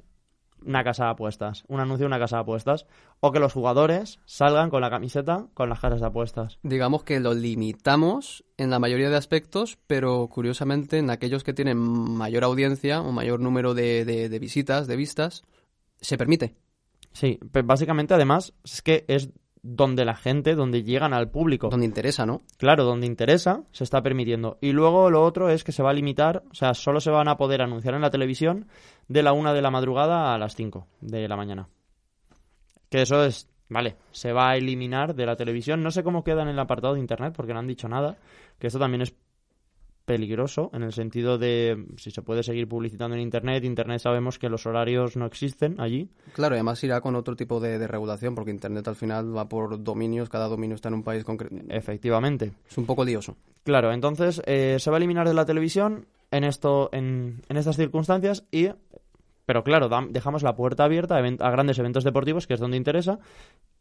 una casa de apuestas, un anuncio de una casa de apuestas, o que los jugadores salgan con la camiseta con las casas de apuestas. Digamos que lo limitamos en la mayoría de aspectos, pero curiosamente en aquellos que tienen mayor audiencia o mayor número de, de- de visitas, de vistas, se permite. Sí, pues básicamente además es que es donde la gente, donde llegan al público. Donde interesa, ¿no? Claro, donde interesa, se está permitiendo. Y luego lo otro es que se va a limitar, o sea, solo se van a poder anunciar en la televisión de la una de la madrugada a las 5 de la mañana. Que eso es, vale, se va a eliminar de la televisión. No sé cómo queda en el apartado de internet porque no han dicho nada. Que esto también es peligroso en el sentido de si se puede seguir publicitando en internet. Internet sabemos que los horarios no existen allí. Claro, y además irá con otro tipo de, de regulación, porque Internet al final va por dominios, cada dominio está en un país concreto. Efectivamente. Es un poco lioso. Claro, entonces eh, se va a eliminar de la televisión en esto, en, en estas circunstancias y, pero claro, dejamos la puerta abierta a grandes eventos deportivos, que es donde interesa,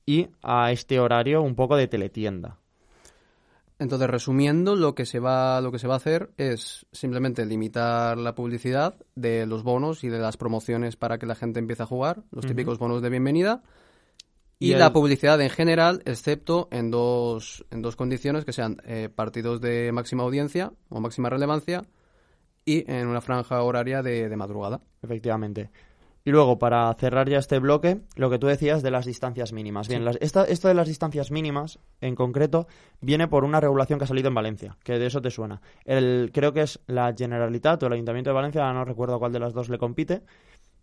y a este horario un poco de teletienda. Entonces, resumiendo, lo que se va, lo que se va a hacer es simplemente limitar la publicidad de los bonos y de las promociones para que la gente empiece a jugar, los típicos bonos de bienvenida, y, Y el- la publicidad en general, excepto en dos, en dos condiciones, que sean eh, partidos de máxima audiencia o máxima relevancia y en una franja horaria de, de madrugada. Efectivamente. Y luego, para cerrar ya este bloque, lo que tú decías de las distancias mínimas. Bien, las- esta- esto de las distancias mínimas, en concreto, viene por una regulación que ha salido en Valencia, que de eso te suena. El, creo que es la Generalitat o el Ayuntamiento de Valencia, no recuerdo cuál de las dos le compite,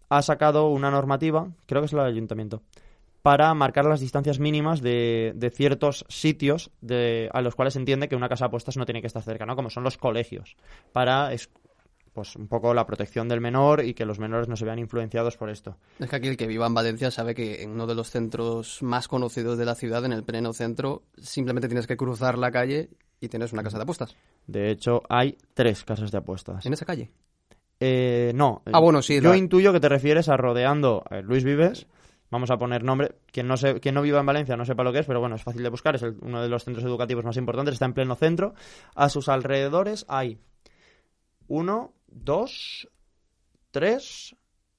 ha sacado una normativa, creo que es la del Ayuntamiento, para marcar las distancias mínimas de, de ciertos sitios de, a los cuales se entiende que una casa de apuestas no tiene que estar cerca, ¿no? Como son los colegios, para es- pues un poco la protección del menor y que los menores no se vean influenciados por esto. Es que aquí el que viva en Valencia sabe que en uno de los centros más conocidos de la ciudad, en el pleno centro, simplemente tienes que cruzar la calle y tienes una casa de apuestas. De hecho, hay tres casas de apuestas. ¿En esa calle? Eh, no. Ah, bueno, sí. Yo la- intuyo que te refieres a rodeando Luis Vives. Vamos a poner nombre. Quien no, se, quien no viva en Valencia no sepa lo que es, pero bueno, es fácil de buscar. Es el- uno de los centros educativos más importantes. Está en pleno centro. A sus alrededores hay uno, dos, tres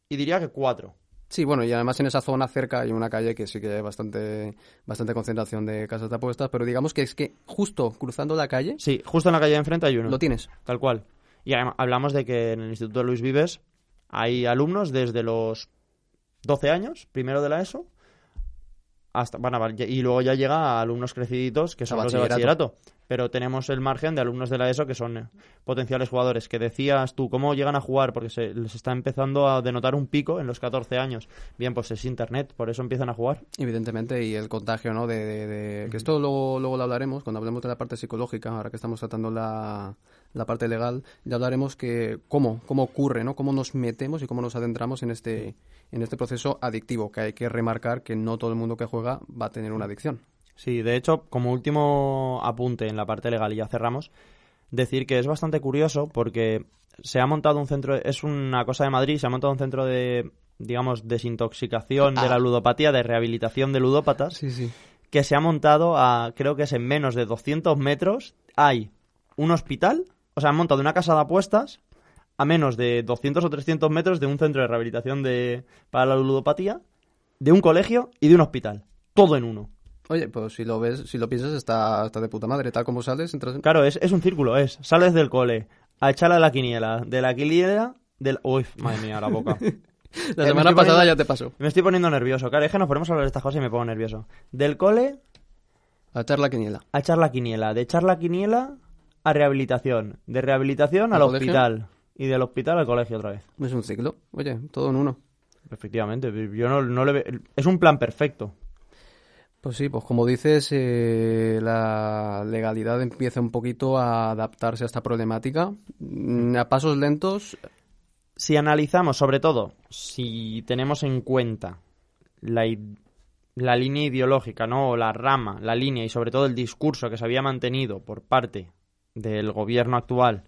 y diría que cuatro. Sí, bueno, y además en esa zona cerca hay una calle que sí que hay bastante, bastante concentración de casas de apuestas, pero digamos que es que justo cruzando la calle Sí, justo en la calle de enfrente hay uno. lo tienes. Tal cual. Y adem- hablamos de que en el Instituto Luis Vives hay alumnos desde los 12 años, primero de la ESO, hasta, vale, y luego ya llega a alumnos creciditos que son los de bachillerato. bachillerato. Pero tenemos el margen de alumnos de la ESO que son eh, potenciales jugadores. Que decías tú, ¿cómo llegan a jugar? Porque se les está empezando a denotar un pico en los 14 años. Bien, pues es internet, por eso empiezan a jugar. Evidentemente, y el contagio, ¿no? De, de- de- que esto luego, luego lo hablaremos, cuando hablemos de la parte psicológica, ahora que estamos tratando la, la parte legal, ya hablaremos que cómo, cómo ocurre, ¿no? Cómo nos metemos y cómo nos adentramos en este, en este proceso adictivo, que hay que remarcar que no todo el mundo que juega va a tener una adicción. Sí, de hecho, como último apunte en la parte legal y ya cerramos, decir que es bastante curioso porque se ha montado un centro, es una cosa de Madrid, se ha montado un centro de, digamos, desintoxicación de Ah. la ludopatía, de rehabilitación de ludópatas, Sí, sí. que se ha montado a, creo que es en menos de 200 metros, hay un hospital, o sea, han montado una casa de apuestas a menos de 200 o 300 metros de un centro de rehabilitación de, para la ludopatía, de un colegio y de un hospital. Todo en uno. Oye, pues si lo ves, si lo piensas, está, está de puta madre. Tal como sales, entras en... Claro, es, es un círculo, es. Sales del cole a echarle a la quiniela. De la quiniela, del... Uy, madre mía, la boca. La [LAUGHS] Eh, me semana pasada poniendo- ya te pasó. Me estoy poniendo nervioso. Claro, es que nos ponemos a hablar de estas cosas y me pongo nervioso. Del cole A echar la quiniela. a echar la quiniela. De echar la quiniela a rehabilitación. De rehabilitación al hospital. Y del hospital al colegio otra vez. Es un ciclo. Oye, todo en uno. Efectivamente, yo no, no le ve- Es un plan perfecto. Pues sí, pues como dices, eh, la legalidad empieza un poquito a adaptarse a esta problemática. Mm, A pasos lentos, si analizamos, sobre todo, si tenemos en cuenta la, la línea ideológica, ¿no? O la rama, la línea y sobre todo el discurso que se había mantenido por parte del gobierno actual,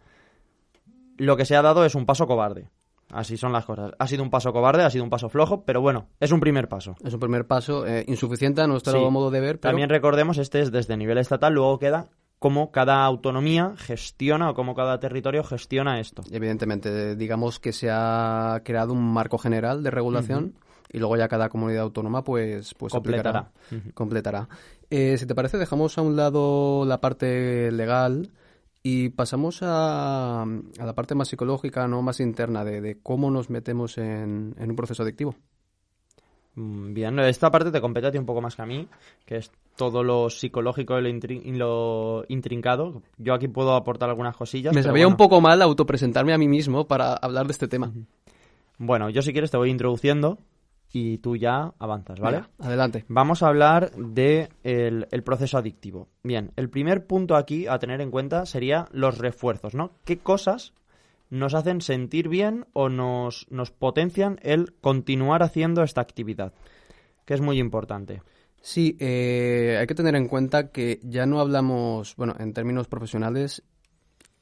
lo que se ha dado es un paso cobarde. Así son las cosas. Ha sido un paso cobarde, ha sido un paso flojo, pero bueno, es un primer paso. es un primer paso eh, insuficiente a nuestro Sí. modo de ver, pero También recordemos, este es desde nivel estatal, luego queda cómo cada autonomía gestiona o cómo cada territorio gestiona esto. evidentemente, digamos que se ha creado un marco general de regulación y luego ya cada comunidad autónoma pues, pues Completará. aplicará, completará. Eh, si te parece, dejamos a un lado la parte legal y pasamos a, a la parte más psicológica, no más interna, de, de cómo nos metemos en, en un proceso adictivo. Mm, Bien, esta parte te compete a ti un poco más que a mí, que es todo lo psicológico y lo, intri- y lo intrincado. Yo aquí puedo aportar algunas cosillas. Me sabía un poco mal autopresentarme a mí mismo para hablar de este tema. Bueno, yo si quieres te voy introduciendo y tú ya avanzas, ¿vale? Venga, adelante. Vamos a hablar de el, el proceso adictivo. Bien, el primer punto aquí a tener en cuenta sería los refuerzos, ¿no? ¿Qué cosas nos hacen sentir bien o nos, nos potencian el continuar haciendo esta actividad? Que es muy importante. Sí, eh, hay que tener en cuenta que ya no hablamos, bueno, en términos profesionales,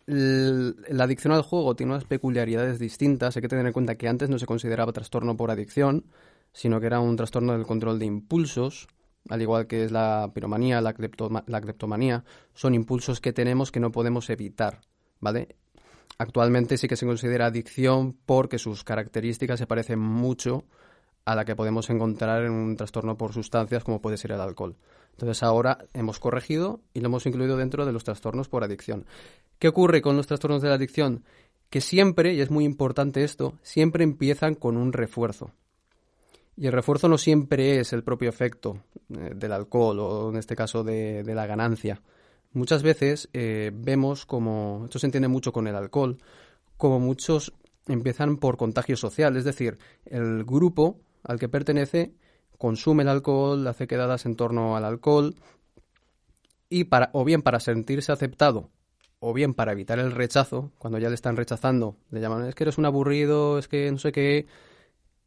la adicción al juego tiene unas peculiaridades distintas. Hay que tener en cuenta que antes no se consideraba trastorno por adicción, sino que era un trastorno del control de impulsos, al igual que es la piromanía, la, cleptoma- la cleptomanía. Son impulsos que tenemos que no podemos evitar, ¿vale? Actualmente sí que se considera adicción porque sus características se parecen mucho a la que podemos encontrar en un trastorno por sustancias como puede ser el alcohol. Entonces ahora hemos corregido y lo hemos incluido dentro de los trastornos por adicción. ¿Qué ocurre con los trastornos de la adicción? Que siempre, y es muy importante esto, siempre empiezan con un refuerzo. Y el refuerzo no siempre es el propio efecto eh, del alcohol o en este caso de, la ganancia. Muchas veces eh, vemos como, esto se entiende mucho con el alcohol, como muchos empiezan por contagio social, es decir, el grupo al que pertenece consume el alcohol, hace quedadas en torno al alcohol y para o bien para sentirse aceptado o bien para evitar el rechazo, cuando ya le están rechazando, le llaman, es que eres un aburrido, es que no sé qué,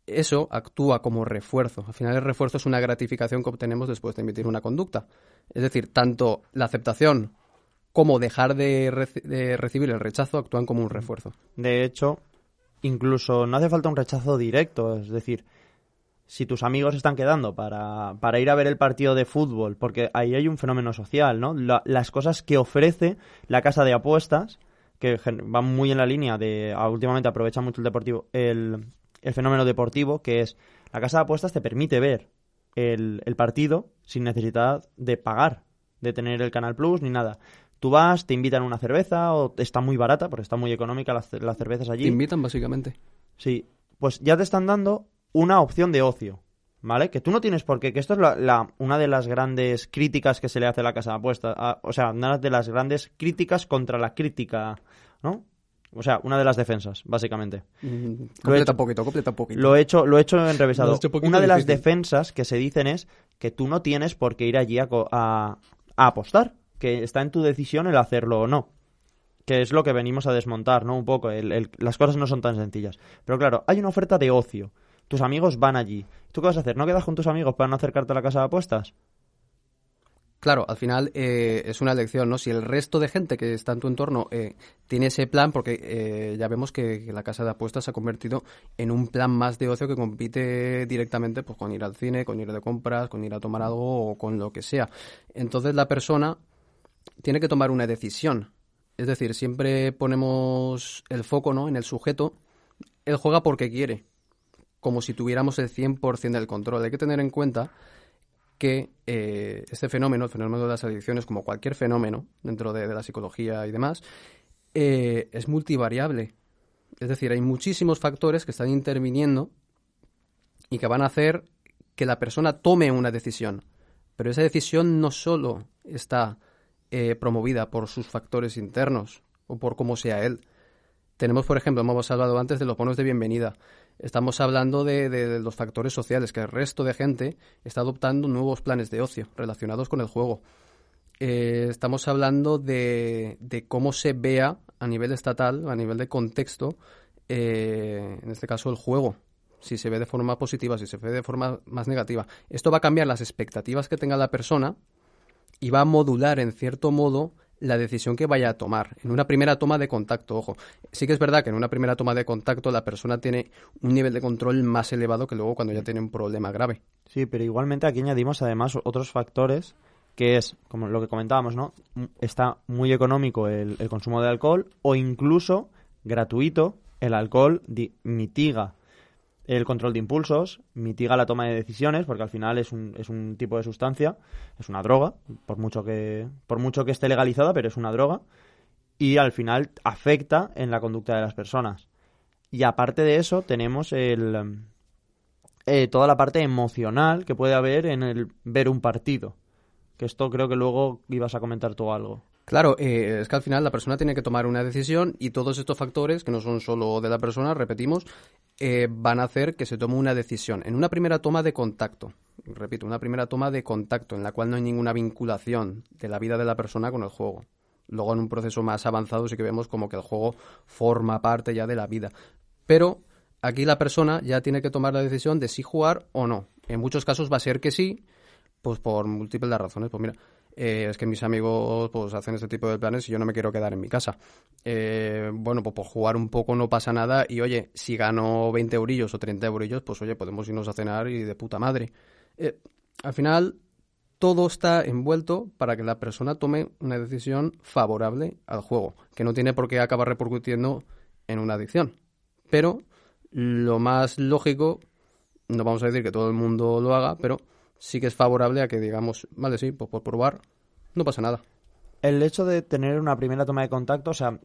eso actúa como refuerzo. Al final el refuerzo es una gratificación que obtenemos después de emitir una conducta. Es decir, tanto la aceptación como dejar de, recibir el rechazo actúan como un refuerzo. De hecho, incluso no hace falta un rechazo directo, es decir, si tus amigos están quedando para, para ir a ver el partido de fútbol, porque ahí hay un fenómeno social, ¿no? las cosas que ofrece la casa de apuestas, que van muy en la línea de, últimamente aprovecha mucho el deportivo, el, el fenómeno deportivo, que es la casa de apuestas te permite ver el, el, partido sin necesidad de pagar, de tener el Canal Plus ni nada. Tú vas, te invitan una cerveza o está muy barata, porque está muy económica las, las cervezas allí. Te invitan básicamente. Sí, pues ya te están dando una opción de ocio. ¿Vale? Que tú no tienes por qué, que esto es la, una de las grandes críticas que se le hace a la casa de apuestas, o sea, una de las grandes críticas contra la crítica, ¿no? O sea, una de las defensas, básicamente. Mm, completa poquito, completa poquito. Lo he hecho, lo he hecho enrevesado. una de las defensas que se dicen es que tú no tienes por qué ir allí a, a, apostar, que está en tu decisión el hacerlo o no. Que es lo que venimos a desmontar, ¿no? Un poco. las cosas no son tan sencillas. Pero claro, hay una oferta de ocio. Tus amigos van allí. ¿Tú qué vas a hacer? ¿No quedas con tus amigos para no acercarte a la casa de apuestas? Claro, al final eh, es una elección, ¿no? Si el resto de gente que está en tu entorno eh, tiene ese plan, porque eh, ya vemos que, la casa de apuestas se ha convertido en un plan más de ocio que compite directamente pues, con ir al cine, con ir de compras, con ir a tomar algo o con lo que sea. Entonces la persona tiene que tomar una decisión. Es decir, siempre ponemos el foco ¿no? en el sujeto. Él juega porque quiere, como si tuviéramos el 100% del control. Hay que tener en cuenta que eh, este fenómeno, el fenómeno de las adicciones, como cualquier fenómeno dentro de, la psicología y demás, eh, es multivariable. Es decir, hay muchísimos factores que están interviniendo y que van a hacer que la persona tome una decisión. Pero esa decisión no solo está eh, promovida por sus factores internos o por cómo sea él. Tenemos, por ejemplo, hemos hablado antes de los bonos de bienvenida. Estamos hablando de, los factores sociales, que el resto de gente está adoptando nuevos planes de ocio relacionados con el juego. Eh, estamos hablando de, cómo se vea a nivel estatal, a nivel de contexto, eh, en este caso el juego. Si se ve de forma positiva, si se ve de forma más negativa. Esto va a cambiar las expectativas que tenga la persona y va a modular en cierto modo la decisión que vaya a tomar. En una primera toma de contacto, ojo. Sí que es verdad que en una primera toma de contacto la persona tiene un nivel de control más elevado que luego cuando ya tiene un problema grave. Sí, pero igualmente aquí añadimos además otros factores que es, como lo que comentábamos, ¿no? Está muy económico el, consumo de alcohol o incluso gratuito el alcohol mitiga el control de impulsos, mitiga la toma de decisiones, porque al final es un, es un tipo de sustancia, es una droga, por mucho, que, por mucho que esté legalizada, pero es una droga, y al final afecta en la conducta de las personas. Y aparte de eso, tenemos el, eh, toda la parte emocional que puede haber en el ver un partido. Que esto creo que luego ibas a comentar tú algo. Claro, eh, es que al final la persona tiene que tomar una decisión y todos estos factores, que no son solo de la persona, repetimos, eh, van a hacer que se tome una decisión. En una primera toma de contacto, repito, una primera toma de contacto en la cual no hay ninguna vinculación de la vida de la persona con el juego. Luego en un proceso más avanzado sí que vemos como que el juego forma parte ya de la vida. Pero aquí la persona ya tiene que tomar la decisión de si jugar o no. En muchos casos va a ser que sí, pues por múltiples razones. Pues mira, eh, es que mis amigos pues hacen este tipo de planes y yo no me quiero quedar en mi casa. Eh, bueno, pues por jugar un poco no pasa nada y oye, si gano 20 eurillos o 30 eurillos, pues oye, podemos irnos a cenar y de puta madre. Eh, al final, todo está envuelto para que la persona tome una decisión favorable al juego, que no tiene por qué acabar repercutiendo en una adicción. Pero lo más lógico, no vamos a decir que todo el mundo lo haga, pero sí que es favorable a que digamos, vale, sí, pues por probar, no pasa nada. El hecho de tener una primera toma de contacto, o sea,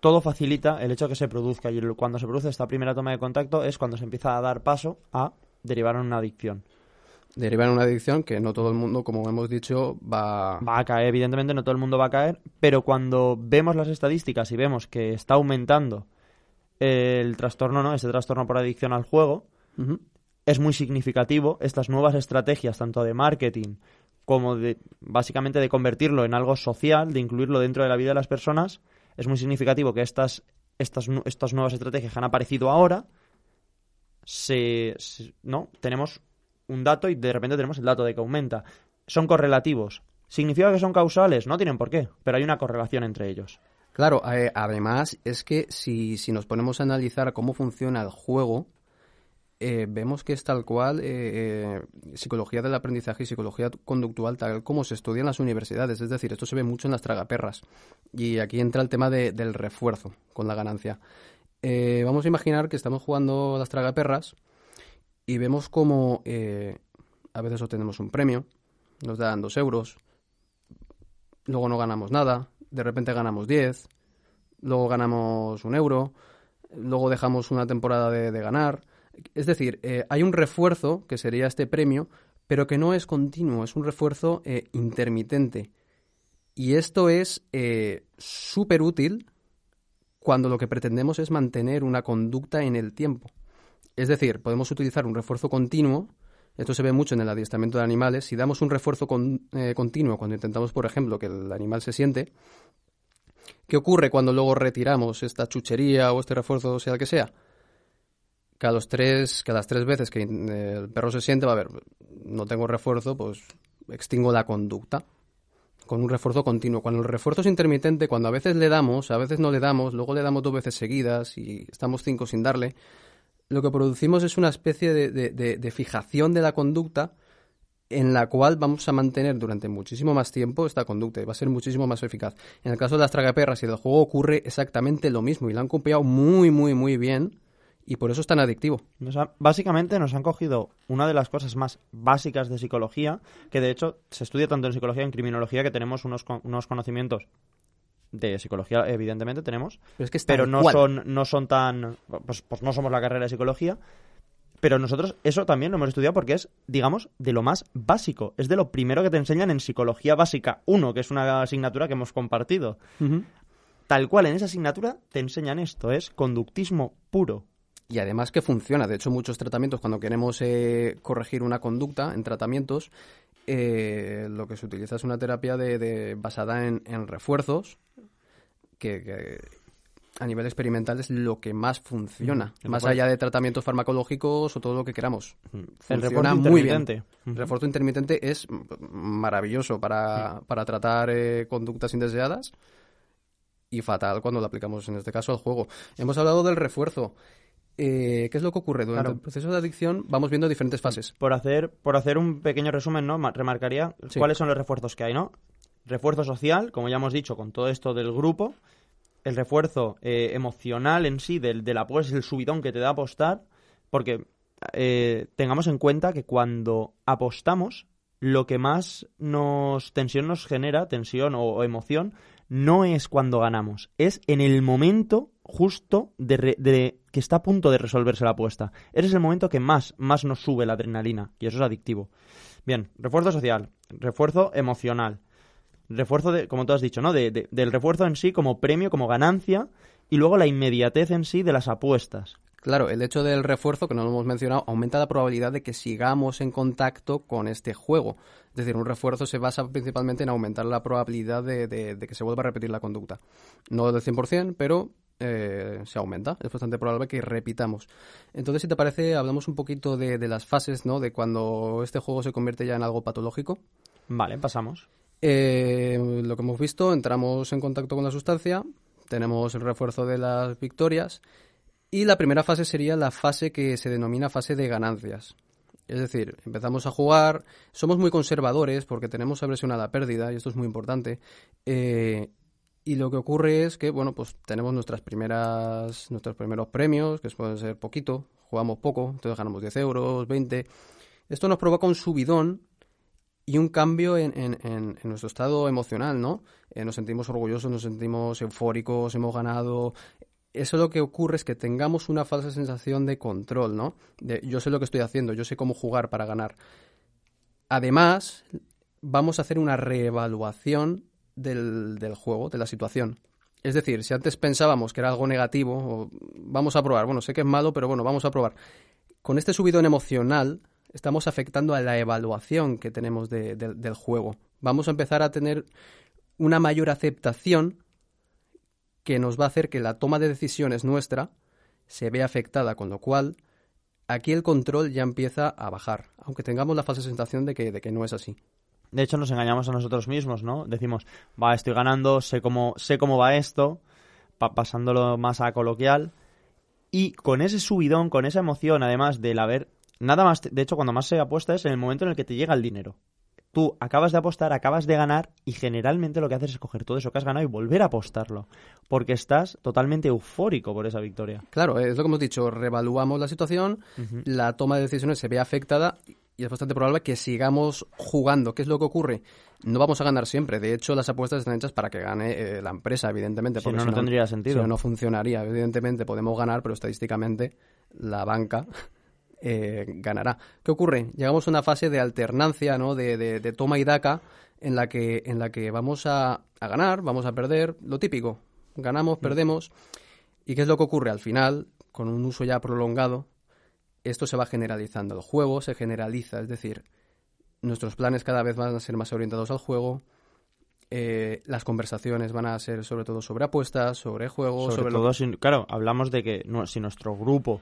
todo facilita el hecho de que se produzca y cuando se produce esta primera toma de contacto es cuando se empieza a dar paso a derivar en una adicción. Derivar en una adicción que no todo el mundo, como hemos dicho, va... Va a caer, evidentemente no todo el mundo va a caer, pero cuando vemos las estadísticas y vemos que está aumentando el trastorno, ¿no? Ese trastorno por adicción al juego, es muy significativo estas nuevas estrategias, tanto de marketing como de, básicamente de convertirlo en algo social, de incluirlo dentro de la vida de las personas, es muy significativo que estas, estas, estas nuevas estrategias que han aparecido ahora, se, no, tenemos un dato y de repente tenemos el dato de que aumenta. Son correlativos. ¿Significa que son causales? No tienen por qué, pero hay una correlación entre ellos. Claro, eh, además es que si, si nos ponemos a analizar cómo funciona el juego, eh, vemos que es tal cual eh, psicología del aprendizaje y psicología conductual tal como se estudia en las universidades. Es decir, esto se ve mucho en las tragaperras. Y aquí entra el tema del refuerzo con la ganancia. vamos a imaginar que estamos jugando las tragaperras y vemos como a veces obtenemos un premio, nos dan dos euros, luego no ganamos nada, de repente ganamos 10, luego ganamos un euro, luego dejamos una temporada de, ganar. Es decir, eh, hay un refuerzo, que sería este premio, pero que no es continuo, es un refuerzo eh, intermitente. Y esto es eh, súper útil cuando lo que pretendemos es mantener una conducta en el tiempo. Es decir, podemos utilizar un refuerzo continuo esto se ve mucho en el adiestramiento de animales. Si damos un refuerzo eh, continuo cuando intentamos, por ejemplo, que el animal se siente, ¿qué ocurre cuando luego retiramos esta chuchería o este refuerzo, sea el que sea? Que a, los tres, las tres veces que eh, el perro se siente, va a ver, no tengo refuerzo, pues extingo la conducta con un refuerzo continuo. Cuando el refuerzo es intermitente, cuando a veces le damos, a veces no le damos, luego le damos dos veces seguidas y estamos cinco sin darle, lo que producimos es una especie de, fijación de la conducta en la cual vamos a mantener durante muchísimo más tiempo esta conducta y va a ser muchísimo más eficaz. En el caso de las tragaperras y del juego ocurre exactamente lo mismo y la han copiado muy, muy, muy bien y por eso es tan adictivo. básicamente nos han cogido una de las cosas más básicas de psicología, que de hecho se estudia tanto en psicología como en criminología, que tenemos unos, unos conocimientos de psicología evidentemente tenemos pero, no son no son tan pues, pues no somos la carrera de psicología pero nosotros eso también lo hemos estudiado porque es, digamos, de lo más básico. Es de lo primero que te enseñan en Psicología Básica 1, que es una asignatura que hemos compartido. Tal cual, en esa asignatura te enseñan esto, es conductismo puro. Y además que funciona. De hecho, muchos tratamientos, cuando queremos eh, corregir una conducta en tratamientos, eh, lo que se utiliza es una terapia de, basada en, refuerzos, que, a nivel experimental es lo que más funciona, más allá de tratamientos farmacológicos o todo lo que queramos. El refuerzo muy bien. El refuerzo intermitente es maravilloso para, para tratar eh, conductas indeseadas y fatal cuando lo aplicamos en este caso al juego. Hemos hablado del refuerzo. Eh, ¿qué es lo que ocurre? Durante el proceso de adicción vamos viendo diferentes fases. Por hacer, por hacer un pequeño resumen, ¿no? Remarcaría cuáles son los refuerzos que hay, ¿no? Refuerzo social, como ya hemos dicho, con todo esto del grupo. El refuerzo eh, emocional en sí, del, del apoyo, es el subidón que te da apostar. Porque eh, tengamos en cuenta que cuando apostamos, lo que más nos tensión nos genera, tensión o emoción, no es cuando ganamos, es en el momento justo de, que está a punto de resolverse la apuesta. Ese es el momento que más, más nos sube la adrenalina y eso es adictivo. Bien, refuerzo social, refuerzo emocional, refuerzo de, como tú has dicho, ¿no? De, del refuerzo en sí como premio, como ganancia y luego la inmediatez en sí de las apuestas. Claro, el hecho del refuerzo, que no lo hemos mencionado, aumenta la probabilidad de que sigamos en contacto con este juego. Es decir, un refuerzo se basa principalmente en aumentar la probabilidad de, que se vuelva a repetir la conducta. No del 100%, pero eh, se aumenta. Es bastante probable que repitamos. Entonces, si te parece, hablamos un poquito de, las fases, ¿no? De cuando este juego se convierte ya en algo patológico. Vale, pasamos. Eh, lo que hemos visto, entramos en contacto con la sustancia, tenemos el refuerzo de las victorias y la primera fase sería la fase que se denomina fase de ganancias. Es decir, empezamos a jugar, somos muy conservadores porque tenemos aversión a la pérdida, y esto es muy importante. Eh, y lo que ocurre es que, bueno, pues tenemos nuestras primeras, nuestros primeros premios, que pueden ser poquito, jugamos poco, entonces ganamos 10 euros, 20. Esto nos provoca un subidón y un cambio en, en, nuestro estado emocional, ¿no? Eh, nos sentimos orgullosos, nos sentimos eufóricos, hemos ganado, eso lo que ocurre es que tengamos una falsa sensación de control, ¿no? De yo sé lo que estoy haciendo, yo sé cómo jugar para ganar. Además, vamos a hacer una reevaluación del, juego, de la situación. Es decir, si antes pensábamos que era algo negativo, vamos a probar, bueno, sé que es malo, pero bueno, vamos a probar. Con este subidón emocional, estamos afectando a la evaluación que tenemos de- de- del juego. Vamos a empezar a tener una mayor aceptación que nos va a hacer que la toma de decisiones nuestra se vea afectada, con lo cual aquí el control ya empieza a bajar, aunque tengamos la falsa sensación de que no es así. De hecho, nos engañamos a nosotros mismos, ¿no? Decimos, va, estoy ganando, sé cómo, sé cómo va esto, pa- pasándolo más a coloquial. Y con ese subidón, con esa emoción, además del haber. Nada más, de hecho, cuando más se apuesta es en el momento en el que te llega el dinero. Tú acabas de apostar, acabas de ganar, y generalmente lo que haces es coger todo eso que has ganado y volver a apostarlo. Porque estás totalmente eufórico por esa victoria. Claro, es lo que hemos dicho, revaluamos la situación, la toma de decisiones se ve afectada y es bastante probable que sigamos jugando. ¿Qué es lo que ocurre? No vamos a ganar siempre. De hecho, las apuestas están hechas para que gane eh, la empresa, evidentemente. Si porque no, no tendría sentido. Si no, no funcionaría. Evidentemente podemos ganar, pero estadísticamente la banca [LAUGHS] eh, ganará. ¿Qué ocurre? Llegamos a una fase de alternancia, ¿no? De, de- de toma y daca en la que, en la que vamos a, a ganar, vamos a perder, lo típico. Ganamos, perdemos. ¿Y qué es lo que ocurre? Al final, con un uso ya prolongado, esto se va generalizando. El juego se generaliza, es decir, nuestros planes cada vez van a ser más orientados al juego. eh, las conversaciones van a ser sobre todo sobre apuestas, sobre juegos, Sobre, sobre, lo- todo, si- claro, hablamos de que no- si nuestro grupo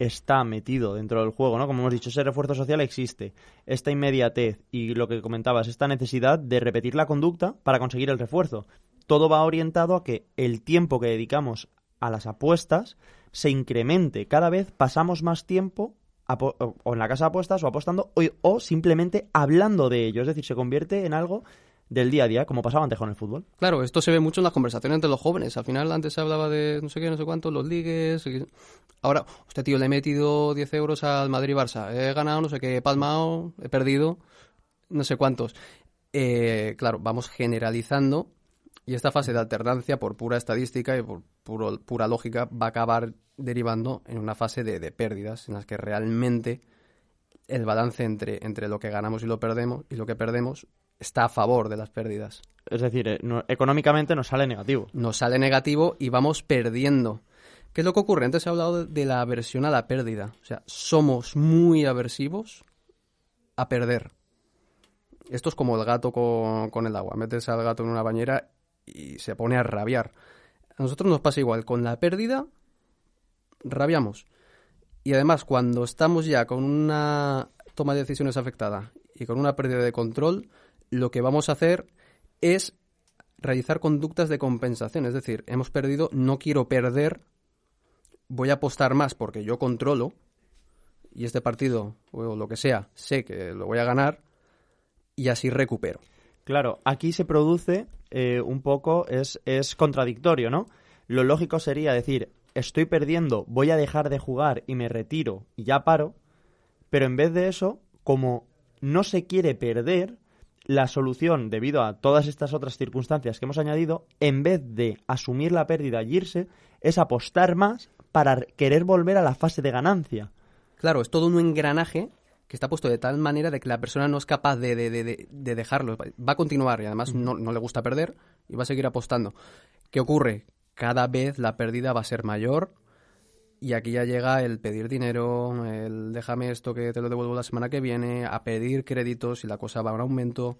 está metido dentro del juego, ¿no? Como hemos dicho, ese refuerzo social existe. Esta inmediatez y lo que comentabas, esta necesidad de repetir la conducta para conseguir el refuerzo. Todo va orientado a que el tiempo que dedicamos a las apuestas se incremente. Cada vez pasamos más tiempo o en la casa de apuestas o apostando o, o simplemente hablando de ello. Es decir, se convierte en algo del día a día, como pasaba antes con el fútbol. Claro, esto se ve mucho en las conversaciones entre los jóvenes. Al final antes se hablaba de no sé qué, no sé cuánto, los ligues. Ahora, hostia, tío, le he metido 10 euros al Madrid-Barça. He ganado, no sé qué, he palmado, he perdido, no sé cuántos. Eh, claro, vamos generalizando y esta fase de alternancia, por pura estadística y por puro- pura lógica, va a acabar derivando en una fase de, de pérdidas en las que realmente el balance entre, entre lo que ganamos y lo perdemos y lo que perdemos está a favor de las pérdidas Es decir, eh, no- económicamente nos sale negativo. nos sale negativo y vamos perdiendo. ¿Qué es lo que ocurre? Antes he hablado de, de la aversión a la pérdida. O sea, somos muy aversivos a perder. Esto es como el gato con, con el agua. Metes al gato en una bañera y se pone a rabiar. A nosotros nos pasa igual. Con la pérdida, rabiamos. Y además, cuando estamos ya con una toma de decisiones afectada y con una pérdida de control, lo que vamos a hacer es realizar conductas de compensación. Es decir, hemos perdido, no quiero perder, voy a apostar más porque yo controlo y este partido o lo que sea, sé que lo voy a ganar y así recupero. Claro, aquí se produce eh, un poco, es, es contradictorio, ¿no? Lo lógico sería decir, estoy perdiendo, voy a dejar de jugar y me retiro y ya paro, pero en vez de eso, como no se quiere perder, la solución, debido a todas estas otras circunstancias que hemos añadido, en vez de asumir la pérdida y irse, es apostar más para querer volver a la fase de ganancia. Claro, es todo un engranaje que está puesto de tal manera de que la persona no es capaz de, de- de- de- de dejarlo. Va a continuar y además no, no le gusta perder y va a seguir apostando. ¿Qué ocurre? Cada vez la pérdida va a ser mayor y aquí ya llega el pedir dinero, el déjame esto que te lo devuelvo la semana que viene, a pedir créditos y la cosa va a un aumento,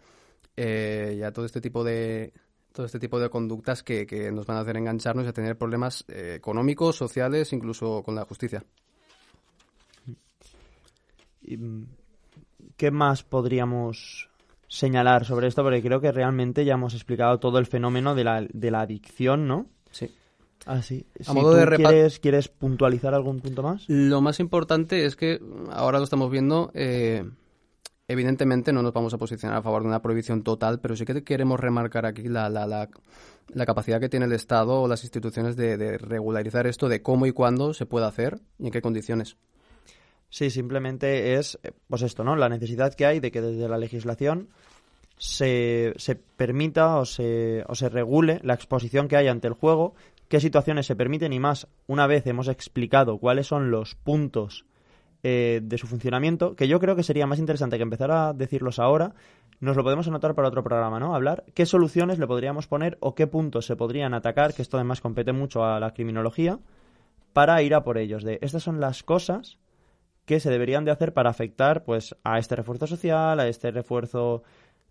eh, ya todo este tipo de todo este tipo de conductas que, que nos van a hacer engancharnos y a tener problemas eh, económicos, sociales, incluso con la justicia. Mm, ¿Qué más podríamos señalar sobre esto? Porque creo que realmente ya hemos explicado todo el fenómeno de la, de la adicción, ¿no? Sí. Así. A modo de quieres, ¿Quieres puntualizar algún punto más? Lo más importante es que ahora lo estamos viendo. eh, evidentemente no nos vamos a posicionar a favor de una prohibición total, pero sí que queremos remarcar aquí la, la, la, la capacidad que tiene el Estado o las instituciones de, de regularizar esto, de cómo y cuándo se puede hacer y en qué condiciones. Sí, simplemente es, eh, pues esto, ¿no? La necesidad que hay de que desde la legislación se, se permita o se, o se regule la exposición que hay ante el juego, qué situaciones se permiten y más, una vez hemos explicado cuáles son los puntos eh, de su funcionamiento, que yo creo que sería más interesante que empezar a decirlos ahora, nos lo podemos anotar para otro programa, ¿no? Hablar qué soluciones le podríamos poner o qué puntos se podrían atacar, que esto además compete mucho a la criminología, para ir a por ellos. De estas son las cosas que se deberían de hacer para afectar pues a este refuerzo social, a este refuerzo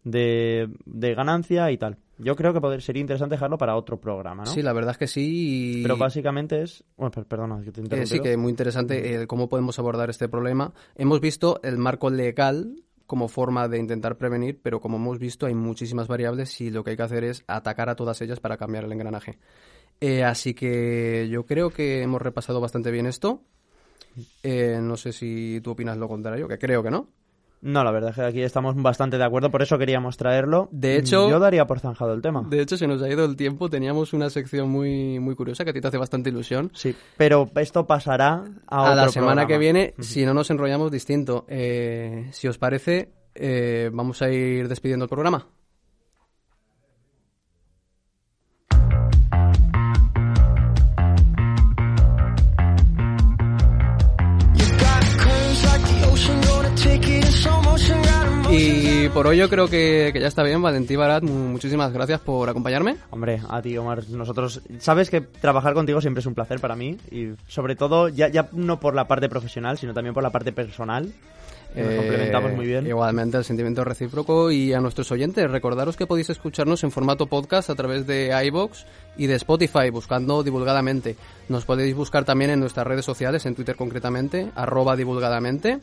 de, de ganancia y tal. Yo creo que poder, sería interesante dejarlo para otro programa, ¿no? Sí, la verdad es que sí. y- Pero básicamente es... Bueno, per- perdona, que te he Eh, sí, que es muy interesante eh, cómo podemos abordar este problema. Hemos visto el marco legal como forma de intentar prevenir, pero como hemos visto hay muchísimas variables y lo que hay que hacer es atacar a todas ellas para cambiar el engranaje. Eh, así que yo creo que hemos repasado bastante bien esto. Eh, no sé si tú opinas lo contrario, que creo que no. No, la verdad es que aquí estamos bastante de acuerdo, por eso queríamos traerlo. De hecho- Yo daría por zanjado el tema. De hecho, se nos ha ido el tiempo. Teníamos una sección muy, muy curiosa que a ti te hace bastante ilusión. Sí, pero esto pasará a, a la semana que viene, si no nos enrollamos distinto. Eh, si os parece, eh, vamos a ir despidiendo el programa. Y por hoy yo creo que, que ya está bien. Valentín Barat, mu- muchísimas gracias por acompañarme. Hombre, a ti, Omar, nosotros... Sabes que trabajar contigo siempre es un placer para mí y sobre todo, ya, ya no por la parte profesional, sino también por la parte personal. Nos Eh, complementamos muy bien. Igualmente, el sentimiento recíproco. Y a nuestros oyentes, recordaros que podéis escucharnos en formato podcast a través de iBox y de Spotify, buscando divulgadamente. Nos podéis buscar también en nuestras redes sociales, en Twitter concretamente, arroba divulgadamente.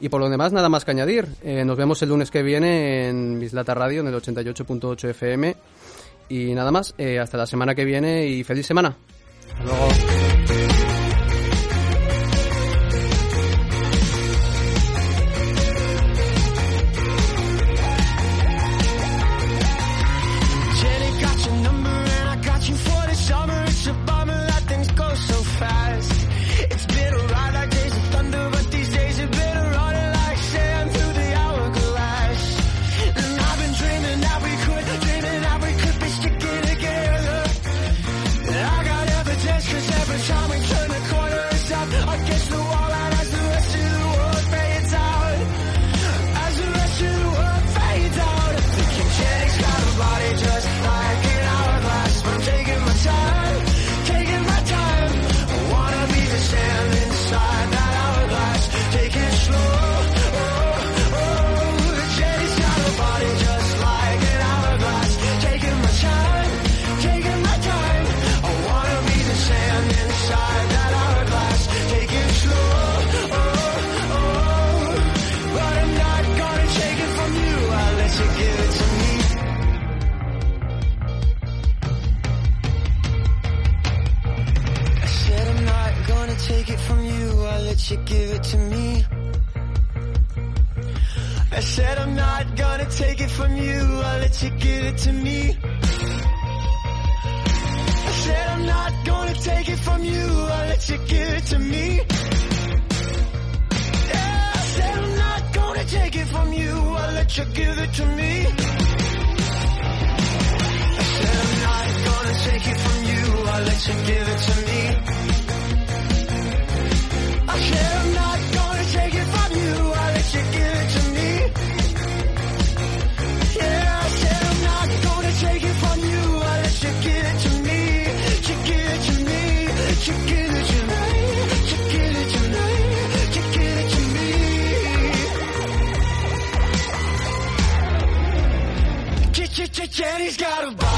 Y por lo demás, nada más que añadir. Eh, nos vemos el lunes que viene en Mislata Radio, en el 88.8 FM. Y nada más, eh, hasta la semana que viene y feliz semana. Hasta luego. You, give it to me. I said I'm not gonna take it from you, I'll let you give it to me. I said I'm not gonna take it from you, I'll let you give it to me. Yeah, I said I'm not gonna take it from you, I'll let you give it to me. I said I'm not gonna take it from you, I'll let you give it to me. Jenny's got a body